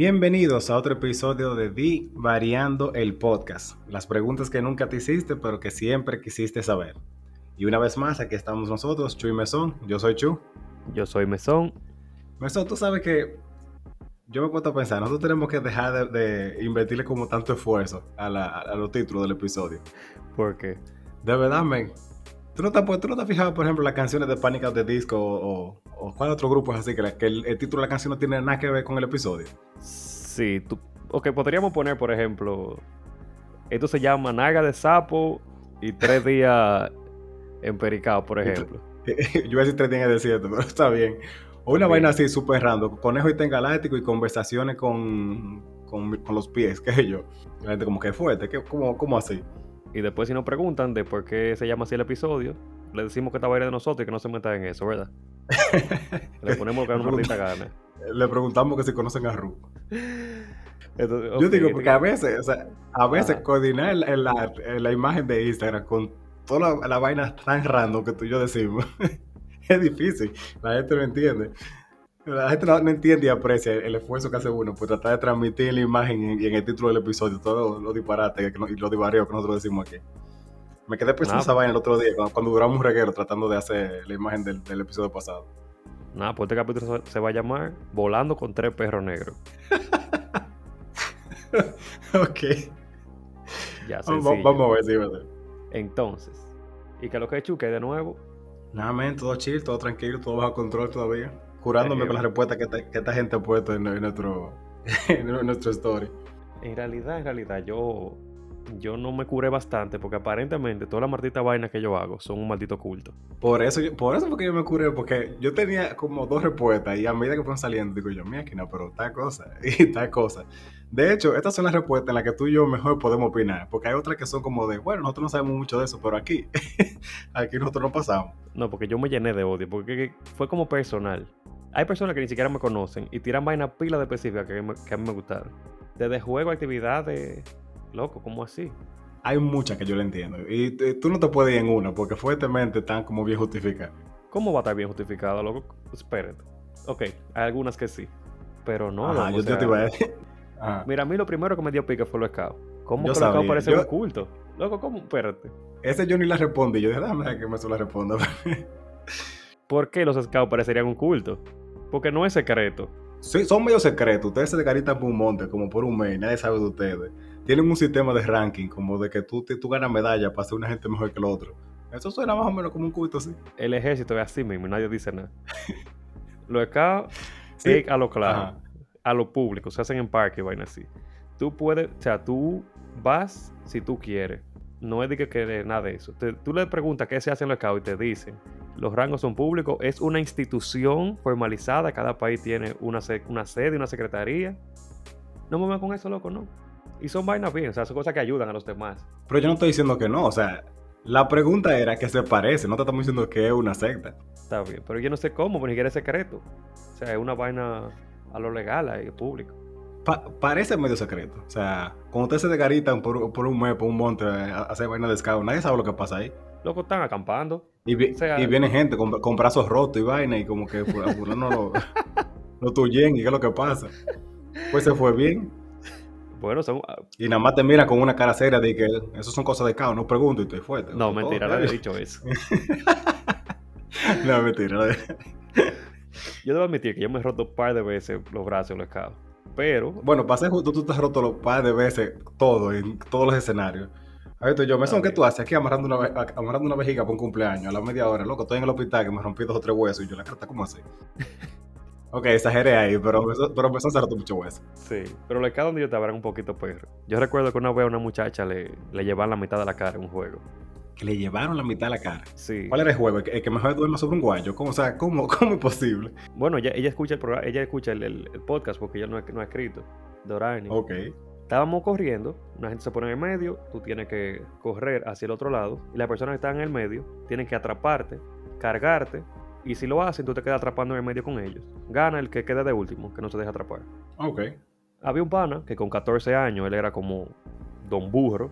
Bienvenidos a otro episodio de Di Variando el Podcast. Las preguntas que nunca te hiciste, pero que siempre quisiste saber. Y una vez más, aquí estamos nosotros, Chu y Mesón. Yo soy Chu. Yo soy Mesón. Mesón, tú sabes que yo me puesto a pensar, nosotros tenemos que dejar de, invertirle como tanto esfuerzo a, los títulos del episodio. ¿Por qué? De verdad, men. ¿Tú no, te, ¿Tú no te has fijado, por ejemplo, las canciones de Pánica de Disco o, o cuál otro grupo es así que, el, título de la canción no tiene nada que ver con el episodio. Sí, tú, ok, podríamos poner, por ejemplo, esto se llama Naga de Sapo y tres días empericado, por ejemplo. Yo voy a decir tres días en el desierto, pero está bien. O una vaina así súper random, conejo y ten galáctico y conversaciones con, con, los pies, qué sé yo. La gente como que fuerte, ¿qué, cómo, ¿cómo así? Y después si nos preguntan de por qué se llama así el episodio, le decimos que esta vaina de nosotros y que no se metan en eso, ¿verdad? Le ponemos que una gana. Le preguntamos que si conocen a Ru. Yo digo, porque a veces, o sea, a veces coordinar la, la, imagen de Instagram con toda la, vaina tan random que tú y yo decimos es difícil. La gente no entiende. La gente no, entiende y aprecia el, esfuerzo que hace uno por tratar de transmitir la imagen y, en el título del episodio todos los disparates y los divareos que nosotros decimos aquí. Me quedé pensando esa vaina el otro día, cuando, duramos un reguero tratando de hacer la imagen del, episodio pasado. Nada, pues este capítulo se va a llamar Volando con tres perros negros. ok. Ya, vamos, vamos a ver si. Entonces, ¿y qué es lo que he hecho? ¿Qué de nuevo? Nada, men, todo chill, todo tranquilo, todo bajo control todavía. Curándome con las respuestas que, esta gente ha puesto en, nuestro, en nuestro story. En realidad, en realidad, yo yo no me curé bastante porque aparentemente todas las malditas vainas que yo hago son un maldito culto. Por eso, por eso porque yo me curé, porque yo tenía como dos respuestas y a medida que fueron saliendo, digo yo, mira, no, pero tal cosa y tal cosa. De hecho, estas son las respuestas en las que tú y yo mejor podemos opinar, porque hay otras que son como de, bueno, nosotros no sabemos mucho de eso, pero aquí, aquí nosotros no pasamos. No, porque yo me llené de odio, porque fue como personal. Hay personas que ni siquiera me conocen y tiran vainas pilas de específicas que, que a mí me gustaron. Desde juego, actividades, Loco, ¿cómo así? Hay muchas que yo le entiendo. Y tú no te puedes ir en una porque fuertemente están como bien justificadas. ¿Cómo va a estar bien justificado, loco? Espérate. Ok, hay algunas que sí. Pero no, Ajá, yo, te iba a decir. Mira, a mí lo primero que me dio pique fue los scouts. ¿Cómo que los scouts parecen un culto? Loco, ¿cómo? Espérate. Ese yo ni la respondí. Yo dije, déjame que me la responda. ¿Por qué los scouts parecerían un culto? Porque no es secreto. Sí, son medio secretos. Ustedes se decaritan por un monte, como por un mes. Nadie sabe de ustedes tienen un sistema de ranking, como de que tú, tú ganas medalla para ser una gente mejor que el otro. Eso suena más o menos como un culto así. El ejército es así mismo nadie dice nada. lo acá es a lo claro, a lo público, se hacen en parque y vaina así. Tú puedes, o sea, tú vas si tú quieres. No es de que quieres nada de eso. tú le preguntas qué se hace en los CAO y te dicen, los rangos son públicos, es una institución formalizada, cada país tiene una, una sede, una secretaría. No me con eso, loco, no. Y son vainas bien, o sea, son cosas que ayudan a los demás. Pero yo no estoy diciendo que no, o sea, la pregunta era que se parece, no te estamos diciendo que es una secta. Está bien, pero yo no sé cómo, porque ni siquiera es secreto. O sea, es una vaina a lo legal, ahí, público. parece medio secreto. O sea, cuando ustedes se desgaritan por, por un mes, por un monte, a hacer vaina de scout, nadie sabe lo que pasa ahí. Loco, están acampando. Y, viene gente con, con, brazos rotos y vaina, y como que no lo, lo tuyen, y qué es lo que pasa. Pues se fue bien. Bueno, son... Ah, y nada más te mira con una cara seria de que eso son cosas de caos, no pregunto y estoy fuerte. No, mentira, no había dicho eso. no, mentira. yo debo admitir que yo me he roto un par de veces los brazos los caos. Pero. Bueno, para ser justo, tú te has roto un par de veces todo, en todos los escenarios. A ver, yo, me son que tú haces aquí amarrando una, amarrando una vejiga para un cumpleaños a la media hora, loco, estoy en el hospital que me rompí dos o tres huesos y yo la carta, ¿cómo así? Ok, exageré ahí, pero, pero empezó a hacer mucho hueso. Sí, pero le queda donde yo te habrán un poquito perro. Yo recuerdo que una vez a una muchacha le, le llevaron la mitad de la cara en un juego. Que le llevaron la mitad de la cara. Sí. ¿Cuál era el juego? ¿El que, mejor duerma sobre un guayo? ¿Cómo, o sea, ¿cómo, cómo es posible? Bueno, ella, ella escucha el programa, ella escucha el, el, podcast porque ella no, no ha escrito. Dorani. Ok. Estábamos corriendo, una gente se pone en el medio, tú tienes que correr hacia el otro lado, y la persona que está en el medio tiene que atraparte, cargarte, y si lo hacen, tú te quedas atrapando en el medio con ellos. Gana el que quede de último, que no se deja atrapar. Ok. Había un pana que con 14 años, él era como Don Burro.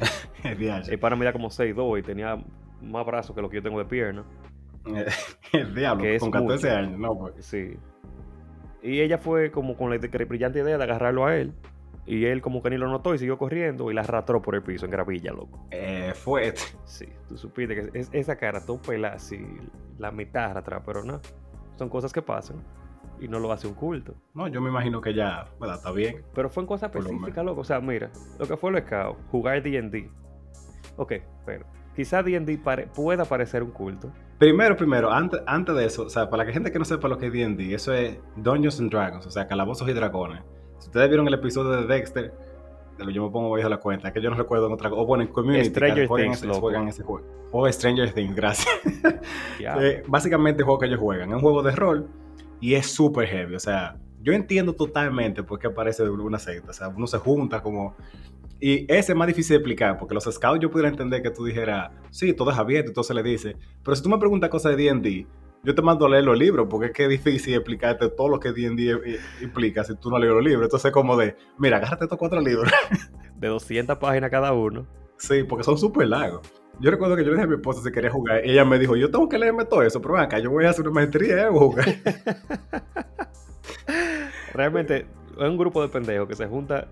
el pana medía como 6'2 y tenía más brazos que lo que yo tengo de pierna. el diablo, con 14 años, no pues. Sí. Y ella fue como con la brillante idea de agarrarlo a él y él como que ni lo notó y siguió corriendo y la arrastró por el piso en gravilla, loco. Eh, fue. Sí, tú supiste que es, esa cara todo pelada así, la mitad atrás, pero no. Son cosas que pasan y no lo hace un culto. No, yo me imagino que ya, está bien. Pero fue en cosas específicas, loco. O sea, mira, lo que fue el scout, jugar D&D. Ok, pero quizá D&D pueda parecer un culto. Primero, primero, antes, antes de eso, o sea, para la gente que no sepa lo que es D&D, eso es Dungeons and Dragons, o sea, calabozos y dragones. Si ustedes vieron el episodio de Dexter, de lo yo me pongo a la cuenta, que yo no recuerdo en otra cosa. O bueno, en Community, Stranger Things, juegan, ese, juego. O Stranger Things, gracias. Eh, básicamente el juego que ellos juegan. Es un juego de rol y es súper heavy. O sea, yo entiendo totalmente por qué aparece una secta. O sea, uno se junta como... Y ese es más difícil de explicar, porque los scouts yo pudiera entender que tú dijeras, sí, todo es abierto y todo se le dice. Pero si tú me preguntas cosas de D&D, yo te mando a leer los libros, porque es que es difícil explicarte todo lo que D&D implica si tú no lees los libros. Entonces, como de, mira, agárrate estos cuatro libros. De 200 páginas cada uno. Sí, porque son súper largos. Yo recuerdo que yo le dije a mi esposa si quería jugar. Y ella me dijo, yo tengo que leerme todo eso, pero acá yo voy a hacer una maestría y voy a jugar. Realmente, es un grupo de pendejos que se junta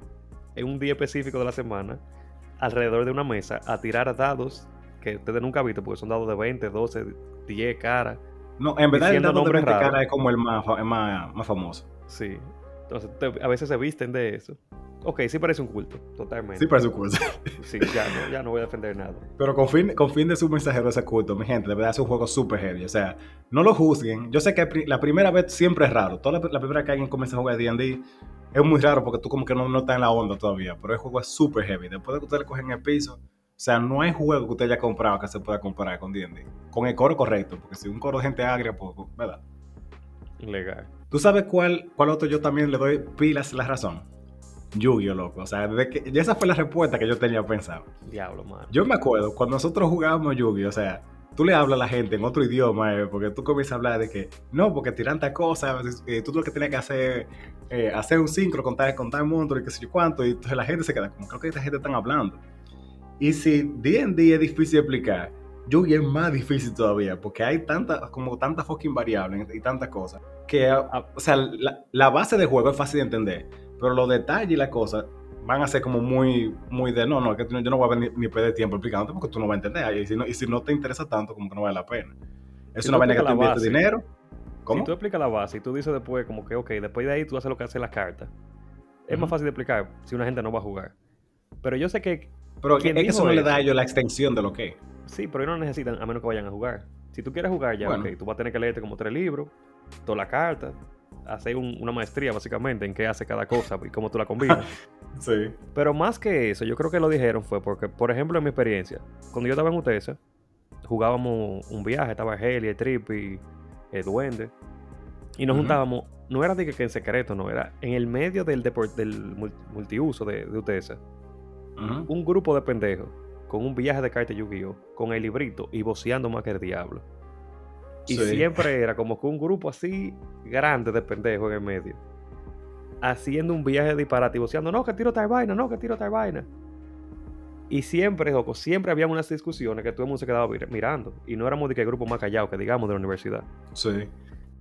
en un día específico de la semana alrededor de una mesa a tirar dados que ustedes nunca han visto, porque son dados de 20, 12, 10 caras no, en verdad el dado de cara es como el más, más, famoso. Sí. Entonces, a veces se visten de eso. Ok, sí parece un culto, totalmente. Sí parece un culto. sí, ya no, ya no voy a defender nada. Pero con fin, con fin de su mensajero ese culto, mi gente, de verdad es un juego súper heavy. O sea, no lo juzguen. Yo sé que la primera vez siempre es raro. Toda la, primera vez que alguien comienza a jugar D&D es muy raro porque tú como que no, no estás en la onda todavía. Pero el juego es súper heavy. Después de que ustedes le cogen el piso, o sea, no hay juego que usted haya comprado que se pueda comparar con D&D. Con el coro correcto, porque si un coro de gente agria, pues, pues, ¿verdad? Legal. ¿Tú sabes cuál, cuál otro yo también le doy pilas la razón? Yu-Gi-Oh, loco. O sea, de que, esa fue la respuesta que yo tenía pensado. Diablo, man. Yo me acuerdo, cuando nosotros jugábamos Yu-Gi-Oh, o sea, tú le hablas a la gente en otro idioma, eh, porque tú comienzas a hablar de que, no, porque tiran tal cosa, eh, tú lo que tienes que hacer, eh, hacer un sincro, contar, contar el mundo y qué sé yo cuánto, y entonces la gente se queda como, creo que esta gente están hablando. Y si D&D es difícil de explicar, Yugi es más difícil todavía, porque hay tantas, como tantas fucking variables y tantas cosas, que, o sea, la, base de juego es fácil de entender, pero los detalles y las cosas van a ser como muy, muy de, no, no, que yo no voy a ni, perder tiempo explicándote porque tú no vas a entender, y si no, y si no te interesa tanto, como que no vale la pena. Es una vaina que tú inviertes dinero. ¿Cómo? Si tú explicas la base y tú dices después como que, ok, después de ahí tú haces lo que hace las cartas, es más fácil de explicar si una gente no va a jugar. Pero yo sé que pero es que eso no le da a ellos la extensión de lo que es. Sí, pero ellos no necesitan a menos que vayan a jugar. Si tú quieres jugar ya, ok, tú vas a tener que leerte como tres libros, toda la carta, hacer una maestría básicamente en qué hace cada cosa y cómo tú la combinas. sí. Pero más que eso, yo creo que lo dijeron fue porque, por ejemplo, en mi experiencia, cuando yo estaba en UTESA, jugábamos un viaje, estaba Heli, el Trip y el Duende. Y nos juntábamos, no era de que, en secreto, no, era en el medio del, del multiuso de, de UTESA un grupo de pendejos con un viaje de carta Yu-Gi-Oh! con el librito y voceando más que el diablo. Y siempre era como que un grupo así grande de pendejos en el medio. Haciendo un viaje de disparate y voceando, no, que tiro tal vaina, no, que tiro tal vaina. Y siempre, loco, siempre había unas discusiones que todo el mundo se quedaba mirando. Y no éramos de que el grupo más callado que digamos de la universidad. Sí.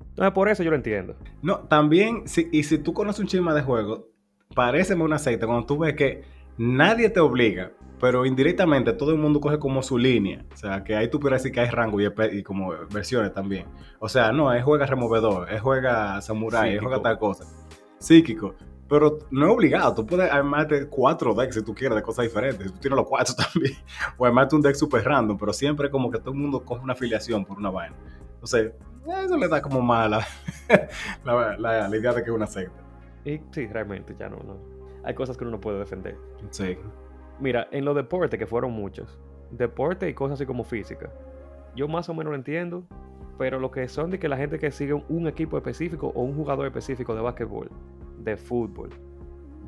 Entonces, por eso yo lo entiendo. No, también, si, y si tú conoces un chisme de juego, pareceme un aceite cuando tú ves que nadie te obliga, pero indirectamente todo el mundo coge como su línea. O sea, que ahí tú puedes decir que hay rango y, como versiones también. O sea, no, es juega removedor, es juega samurai, es juega tal cosa. Psíquico. Pero no es obligado, tú puedes armarte cuatro decks si tú quieres de cosas diferentes. Tú tienes los cuatro también. O armarte un deck super random, pero siempre como que todo el mundo coge una afiliación por una vaina. Entonces, eso le da como mala la, la, idea de que es una secta. Y sí, realmente ya no, no hay cosas que uno no puede defender. Sí. Mira, en los deportes, que fueron muchos, deporte y cosas así como física, yo más o menos lo entiendo, pero lo que son de que la gente que sigue un equipo específico o un jugador específico de básquetbol, de fútbol,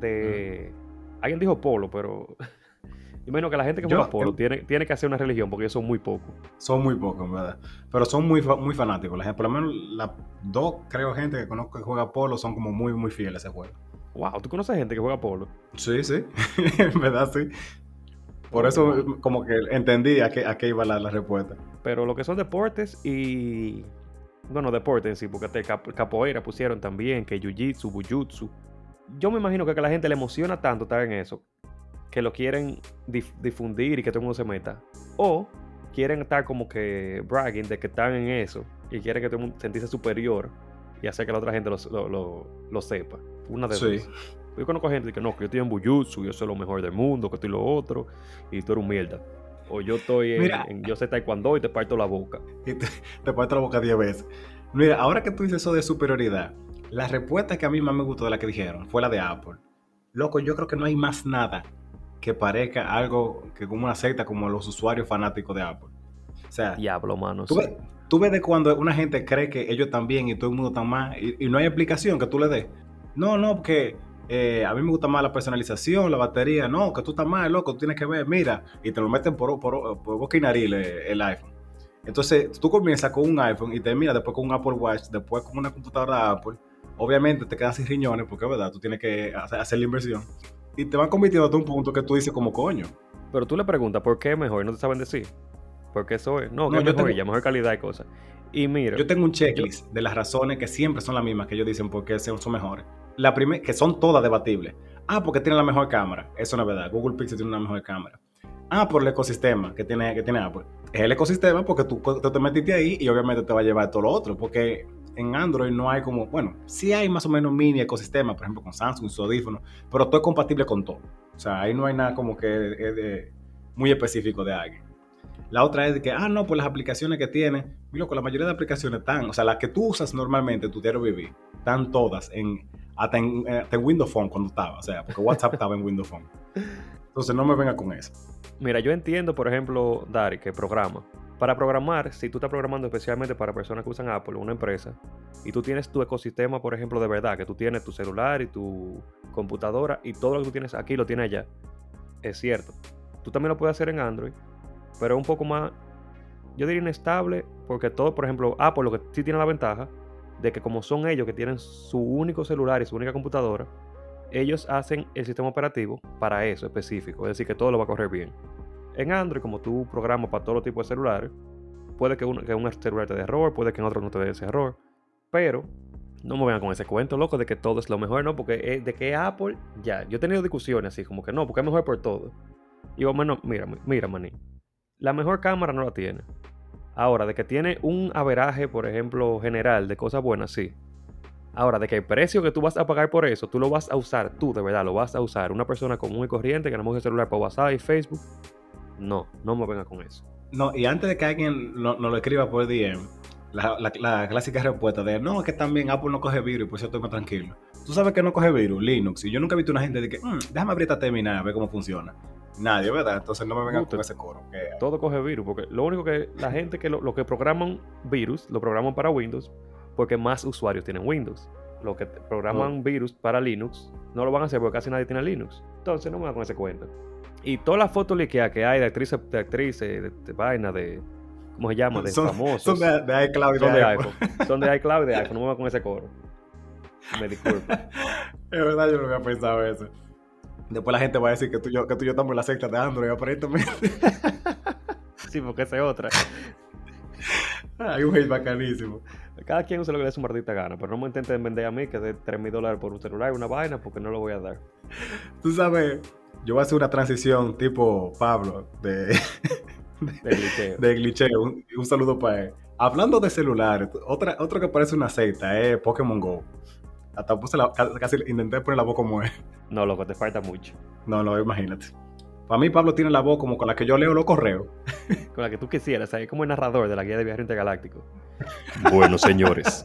de Alguien dijo polo, pero imagino que la gente que juega polo tiene, tiene que hacer una religión porque son muy pocos. Son muy pocos, ¿verdad? Pero son muy, muy fanáticos. Por lo menos las dos, creo, gente que conozco que juega polo son como muy, muy fieles a ese juego. Wow, ¿tú conoces gente que juega polo? Sí, sí. en verdad, sí. Por eso como que entendí a qué, a qué iba la, la, respuesta. Pero lo que son deportes y... Bueno, deportes en sí, porque te capoeira pusieron también, que jiu-jitsu, bujutsu. Yo me imagino que a la gente le emociona tanto estar en eso, que lo quieren difundir y que todo el mundo se meta. O quieren estar como que bragging de que están en eso y quieren que todo el mundo sentirse superior y hacer que la otra gente lo, lo, lo, sepa. Una de sí. Yo conozco gente que no, que yo estoy en Bujutsu, yo soy lo mejor del mundo, que estoy lo otro, y tú eres un mierda. O yo estoy en, yo sé taekwondo y te parto la boca. Y te, parto la boca 10 veces. Mira, ahora que tú dices eso de superioridad, la respuesta que a mí más me gustó de la que dijeron fue la de Apple. Loco, yo creo que no hay más nada que parezca algo que como una secta como los usuarios fanáticos de Apple. O sea, diablo, mano. Tú, ves, tú ves de cuando una gente cree que ellos también y todo el mundo está más y, y no hay explicación que tú le des. No, no, porque eh, a mí me gusta más la personalización, la batería. No, que tú estás mal, loco, tú tienes que ver, mira, y te lo meten por, por, por boca y nariz el, iPhone. Entonces, tú comienzas con un iPhone y terminas después con un Apple Watch, después con una computadora de Apple. Obviamente te quedas sin riñones porque, es verdad, tú tienes que hacer, la inversión. Y te van convirtiendo a un punto que tú dices como coño. Pero tú le preguntas, ¿por qué mejor? No te saben decir. Porque eso es. No, que mejor, tengo, mejor calidad y cosas. Y mira. Yo tengo un checklist de las razones que siempre son las mismas que ellos dicen por qué son mejores la que son todas debatibles. Ah, porque tiene la mejor cámara. Eso no es verdad. Google Pixel tiene una mejor cámara. Ah, por el ecosistema que tiene, que tiene Apple. Es el ecosistema porque tú te, metiste ahí y obviamente te va a llevar todo lo otro. Porque en Android no hay como, bueno, sí hay más o menos mini ecosistema, por ejemplo, con Samsung, su audífono, pero todo es compatible con todo. O sea, ahí no hay nada como que es muy específico de alguien. La otra es de que, ah, no, pues las aplicaciones que tiene, mira, con la mayoría de aplicaciones están, o sea, las que tú usas normalmente en tu diario vivir, están todas en hasta en, eh, en, Windows Phone cuando estaba, o sea, porque WhatsApp estaba en Windows Phone. Entonces no me venga con eso. Mira, yo entiendo, por ejemplo, Dari, que programa. Para programar, si tú estás programando especialmente para personas que usan Apple, una empresa, y tú tienes tu ecosistema, por ejemplo, de verdad, que tú tienes tu celular y tu computadora y todo lo que tú tienes aquí lo tienes allá. Es cierto. Tú también lo puedes hacer en Android, pero es un poco más, yo diría inestable, porque todo, por ejemplo, Apple lo que sí tiene la ventaja de que como son ellos que tienen su único celular y su única computadora, ellos hacen el sistema operativo para eso específico, es decir, que todo lo va a correr bien. En Android, como tú programas para todos los tipos de celulares, puede que, un, que un celular te dé error, puede que en otro no te dé ese error, pero no me vengan con ese cuento, loco, de que todo es lo mejor, no, porque de que Apple, ya, yo he tenido discusiones así, como que no, porque es mejor por todo. Y yo, bueno, mira, mira, maní, la mejor cámara no la tiene. Ahora, de que tiene un averaje, por ejemplo, general de cosas buenas, sí. Ahora, de que el precio que tú vas a pagar por eso, tú lo vas a usar, tú de verdad lo vas a usar. Una persona común y corriente que no el celular para WhatsApp y Facebook, no, no me venga con eso. No, y antes de que alguien nos lo escriba por DM, la, clásica respuesta de no, que también Apple no coge virus y por eso estoy más tranquilo. Tú sabes que no coge virus, Linux. Y yo nunca he visto una gente de que, mm, déjame abrir esta terminal a ver cómo funciona. Nadie, ¿verdad? Entonces no me vengan con ese coro. Todo coge virus, porque lo único que la gente que lo, que programan virus, lo programan para Windows, porque más usuarios tienen Windows. Los que programan virus para Linux, no lo van a hacer porque casi nadie tiene Linux. Entonces no me van con ese cuento. Y todas las fotos que hay de actrices, de actrices, de, vaina, de. ¿Cómo se llama? De famosos. Son de, iCloud y de, de iPhone. Son de iCloud y de iPhone. No me van con ese coro. Me disculpo. es verdad, yo no había pensado eso. Después la gente va a decir que tú y yo, que tú y yo estamos en la secta de Android, aparentemente. sí, porque esa es otra. Hay un hate bacanísimo. Cada quien usa lo que le su maldita gana, pero no me intenten vender a mí que de 3 mil dólares por un celular y una vaina porque no lo voy a dar. Tú sabes, yo voy a hacer una transición tipo Pablo de, de, glitcheo. Un, un, saludo para él. Hablando de celulares, otra, otro que parece una secta es Pokémon Go. Hasta puse la, casi intenté poner la voz como es. No, loco, te falta mucho. No, no, imagínate. Para mí, Pablo tiene la voz como con la que yo leo los correos. con la que tú quisieras, ¿sabes? Como el narrador de la guía de viaje intergaláctico. Bueno, señores.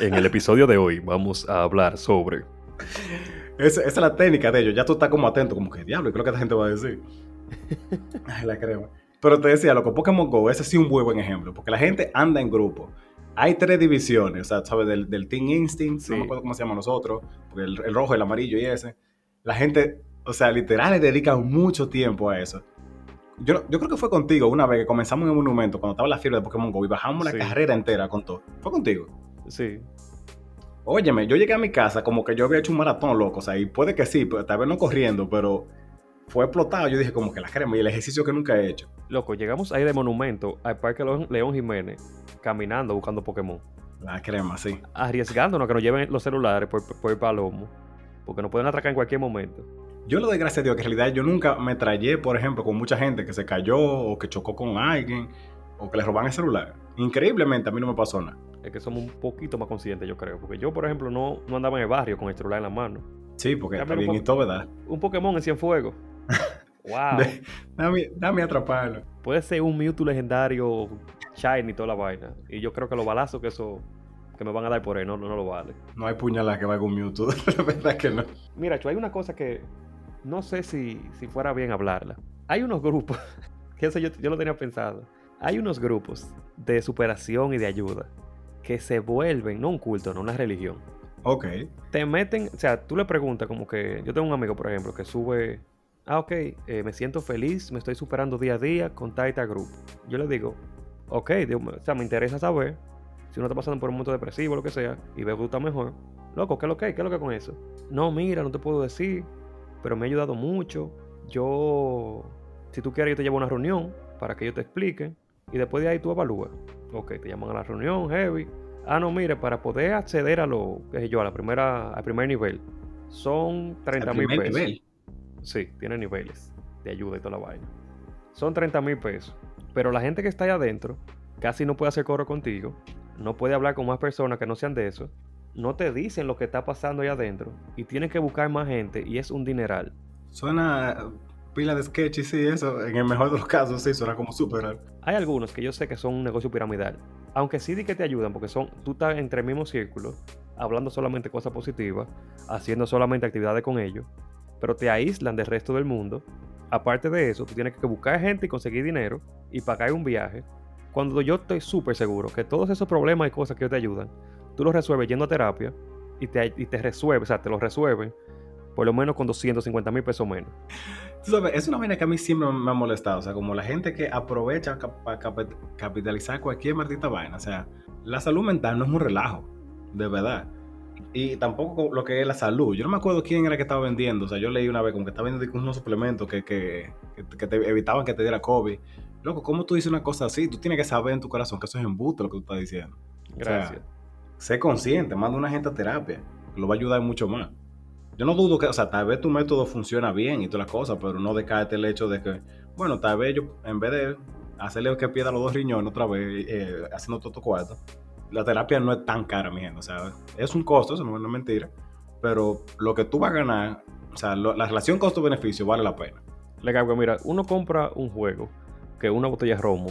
en el episodio de hoy vamos a hablar sobre. Esa, es la técnica de ellos. Ya tú estás como atento, como que diablo, ¿qué es lo que esta gente va a decir? Ay, la creo. Pero te decía, loco, Pokémon Go, ese sí un muy buen ejemplo. Porque la gente anda en grupo hay tres divisiones, o sea, ¿sabes? Del, Team Instinct, no me acuerdo cómo se llama nosotros, porque el, rojo, el amarillo y ese. La gente O sea, literal le dedican mucho tiempo a eso. Yo, yo creo que fue contigo una vez que comenzamos en un monumento cuando estaba la fiebre de Pokémon Go y bajamos la carrera entera con todo. ¿Fue contigo? Sí. Óyeme, yo llegué a mi casa como que yo había hecho un maratón, loco. O sea, y puede que sí, pero tal vez no corriendo, pero fue explotado. Yo dije, como que la crema y el ejercicio que nunca he hecho. Loco, llegamos ahí de monumento al Parque León Jiménez, caminando, buscando Pokémon. La crema, sí. Arriesgándonos a que nos lleven los celulares por, por el palomo, porque nos pueden atracar en cualquier momento. Yo le doy gracias a Dios que en realidad yo nunca me trayé, por ejemplo, con mucha gente que se cayó o que chocó con alguien o que le roban el celular. Increíblemente a mí no me pasó nada. Es que somos un poquito más conscientes, yo creo. Porque yo, por ejemplo, no, no andaba en el barrio con el celular en la mano. Sí, porque está bien y todo, ¿verdad? Un Pokémon en Cienfuegos. Wow. dame, dame atraparlo. Puede ser un Mewtwo legendario, Shiny, toda la vaina. Y yo creo que los balazos que eso que me van a dar por ahí no, no, lo vale. No hay puñalada que valga un Mewtwo. la verdad que no. Mira, hay una cosa que no sé si, si fuera bien hablarla. Hay unos grupos, que eso yo, yo lo tenía pensado hay unos grupos de superación y de ayuda que se vuelven, no un culto, no una religión. Ok. Te meten, o sea, tú le preguntas como que, yo tengo un amigo, por ejemplo, que sube, ah, ok, eh, me siento feliz, me estoy superando día a día con Taita Group. Yo le digo, ok, o sea, me interesa saber si uno está pasando por un momento depresivo o lo que sea y ve que está mejor. Loco, ¿qué es lo que hay? ¿Qué es lo que con eso? No, mira, no te puedo decir, pero me ha ayudado mucho. Yo, si tú quieres, yo te llevo a una reunión para que ellos te expliquen y después de ahí tú evalúas. Ok, te llaman a la reunión, heavy. Ah, no, mire, para poder acceder a lo, qué sé yo, a la primera, al primer nivel, son 30 mil pesos. Nivel? Sí, tiene niveles de ayuda y toda la vaina. Son 30 mil pesos. Pero la gente que está ahí adentro casi no puede hacer coro contigo, no puede hablar con más personas que no sean de eso, no te dicen lo que está pasando ahí adentro y tienen que buscar más gente y es un dineral. Suena pila de sketch y sí, eso, en el mejor de los casos, sí, suena como súper Hay algunos que yo sé que son un negocio piramidal. Aunque sí di que te ayudan, porque son, tú estás entre el mismo círculo, hablando solamente cosas positivas, haciendo solamente actividades con ellos, pero te aíslan del resto del mundo. Aparte de eso, tú tienes que buscar gente y conseguir dinero y pagar un viaje. Cuando yo estoy súper seguro que todos esos problemas y cosas que te ayudan, tú los resuelves yendo a terapia y te, y te resuelves, o sea, te los resuelven por lo menos con 250 mil pesos menos. es una vaina que a mí siempre me ha molestado. O sea, como la gente que aprovecha para capitalizar cualquier maldita vaina. O sea, la salud mental no es un relajo, de verdad. Y tampoco lo que es la salud. Yo no me acuerdo quién era que estaba vendiendo. O sea, yo leí una vez como que estaba vendiendo unos suplementos que, que, que, te evitaban que te diera COVID. Loco, ¿cómo tú dices una cosa así? Tú tienes que saber en tu corazón que eso es embuste lo que tú estás diciendo. Gracias. sé consciente, manda a una gente a terapia. Lo va a ayudar mucho más. Yo no dudo que, o sea, tal vez tu método funciona bien y todas las cosas, pero no descarte el hecho de que, bueno, tal vez yo, en vez de hacerle que pierda los dos riñones otra vez, eh, haciendo todo tu cuarto, la terapia no es tan cara, mi gente. O sea, es un costo, eso no, es mentira, pero lo que tú vas a ganar, o sea, la relación costo-beneficio vale la pena. Le mira, uno compra un juego, que una botella de romo,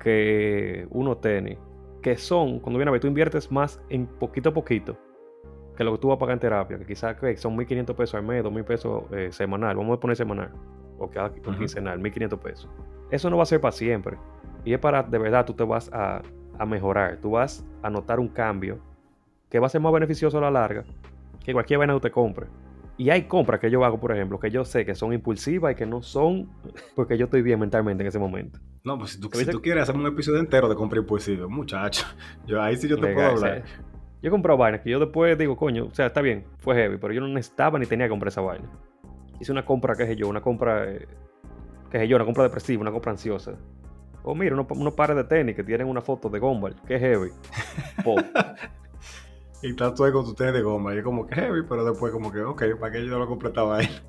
que uno tenis, que son, cuando viene a ver, tú inviertes más en poquito a poquito que lo que tú vas a pagar en terapia, que quizás son 1.500 pesos al mes, 2.000 pesos eh, semanal, vamos a poner semanal, o cada quincenal, 1.500 pesos. Eso no va a ser para siempre. Y es para, de verdad, tú te vas a, a, mejorar, tú vas a notar un cambio que va a ser más beneficioso a la larga que cualquier vaina que te compre. Y hay compras que yo hago, por ejemplo, que yo sé que son impulsivas y que no son porque yo estoy bien mentalmente en ese momento. No, pues si tú, si tú quieres hacer un episodio entero de compra impulsiva, muchacho, yo ahí sí yo te puedo hablar. Yo he comprado vainas que yo después digo, coño, o sea, está bien, fue heavy, pero yo no necesitaba ni tenía que comprar esa vaina. Hice una compra, qué sé yo, una compra, eh, qué sé yo, una compra depresiva, una compra ansiosa. O mira, unos, unos pares de tenis que tienen una foto de Gumball, que heavy. y estás tú ahí con tu tenis de goma, y es como que heavy, pero después como que, ok, ¿para qué yo no lo compré esta vaina?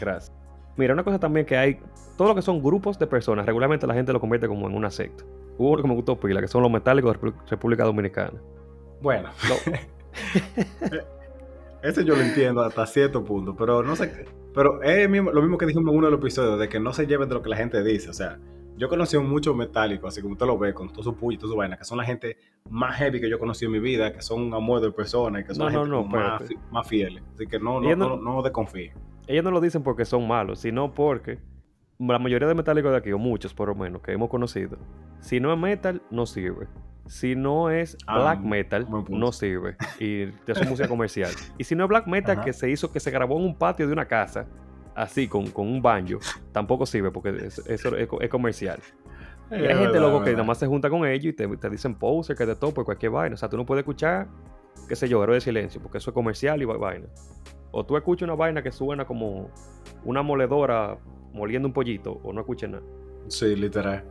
Gracias. Mira, una cosa también que hay, todo lo que son grupos de personas, regularmente la gente lo convierte como en una secta. Hubo uno que me gustó pila, que son los metálicos de República Dominicana. Bueno, ese yo lo entiendo hasta cierto punto, pero no sé, pero es lo mismo que dijimos en uno de los episodios, de que no se lleven de lo que la gente dice, o sea, yo conocí a muchos metálicos, así como usted lo ve, con todo su puño y toda su vaina, que son la gente más heavy que yo conocí en mi vida, que son un amor de personas y que son más, fieles. Así que no, no, no, no, desconfíen. Ellos no lo dicen porque son malos, sino porque la mayoría de metálicos de aquí, o muchos por lo menos, que hemos conocido, si no es metal, no sirve. Si no es ah, black metal, no sirve. Y es música comercial. Y si no es black metal que se hizo, que se grabó en un patio de una casa, así con, un banjo, tampoco sirve porque eso, es, comercial. Y hay gente loco que nada más se junta con ellos y te, te dicen poser, que de todo por cualquier vaina. O sea, tú no puedes escuchar, qué sé yo, héroe de silencio, porque eso es comercial y vaina. O tú escuchas una vaina que suena como una moledora moliendo un pollito, o no escuches nada. Sí, literal.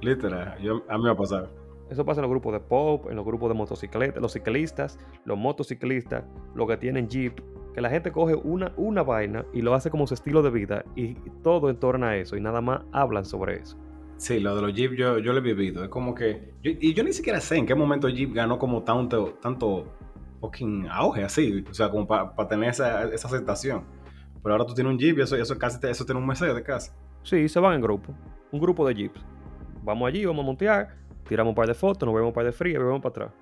Literal. a mí me ha pasado. Eso pasa en los grupos de pop, en los grupos de motocicletas, los ciclistas, los motociclistas, los que tienen jeep, que la gente coge una, una vaina y lo hace como su estilo de vida y todo en torno a eso y nada más hablan sobre eso. Sí, lo de los Jeep yo, yo lo he vivido. Es como que. y yo ni siquiera sé en qué momento Jeep ganó como tanto, tanto fucking auge así. O sea, como para tener esa, esa, aceptación. Pero ahora tú tienes un Jeep y eso, eso casi eso tiene un Mercedes de casa. Sí, se van en grupo. Un grupo de Jeeps. Vamos allí, vamos a montear, tiramos un par de fotos, nos vemos un par de frías y vamos para atrás.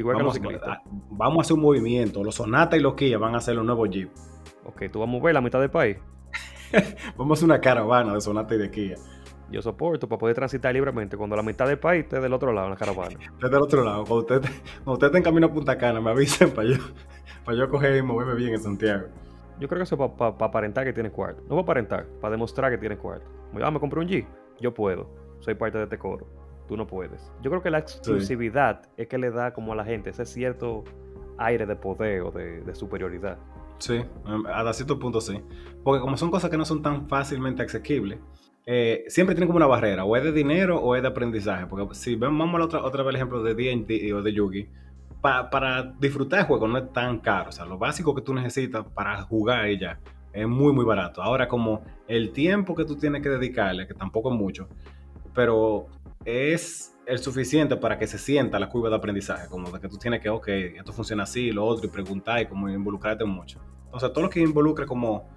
Igual vamos, que los ciclistas. vamos a hacer un movimiento. Los Sonata y los Kia van a hacer los nuevos Jeep. Ok, tú vamos a ver la mitad del país. vamos a hacer una caravana de Sonata y de Kia. Yo soporto para poder transitar libremente cuando la mitad del país esté del otro lado en la caravana. Esté del otro lado. Cuando usted, cuando usted esté en camino a Punta Cana, me avisen para yo, para yo coger y moverme bien en Santiago. Yo creo que eso es para aparentar que tiene cuarto. No para aparentar, para demostrar que tiene cuarto. Ah, me compré un G. Yo puedo. Soy parte de este coro. Tú no puedes. Yo creo que la exclusividad es que le da como a la gente ese cierto aire de poder o de, de superioridad. Sí, a cierto punto sí. Porque como son cosas que no son tan fácilmente asequibles, eh, siempre tienen como una barrera, o es de dinero o es de aprendizaje. Porque si vemos otra, otra vez el ejemplo de D&D o de Yugi, para disfrutar el juego no es tan caro. O sea, lo básico que tú necesitas para jugar y ya es muy, muy barato. Ahora, como el tiempo que tú tienes que dedicarle, que tampoco es mucho, pero es el suficiente para que se sienta la curva de aprendizaje, como de que tú tienes que, ok, esto funciona así, lo otro, y preguntar y como involucrarte mucho. Entonces, todo lo que involucre como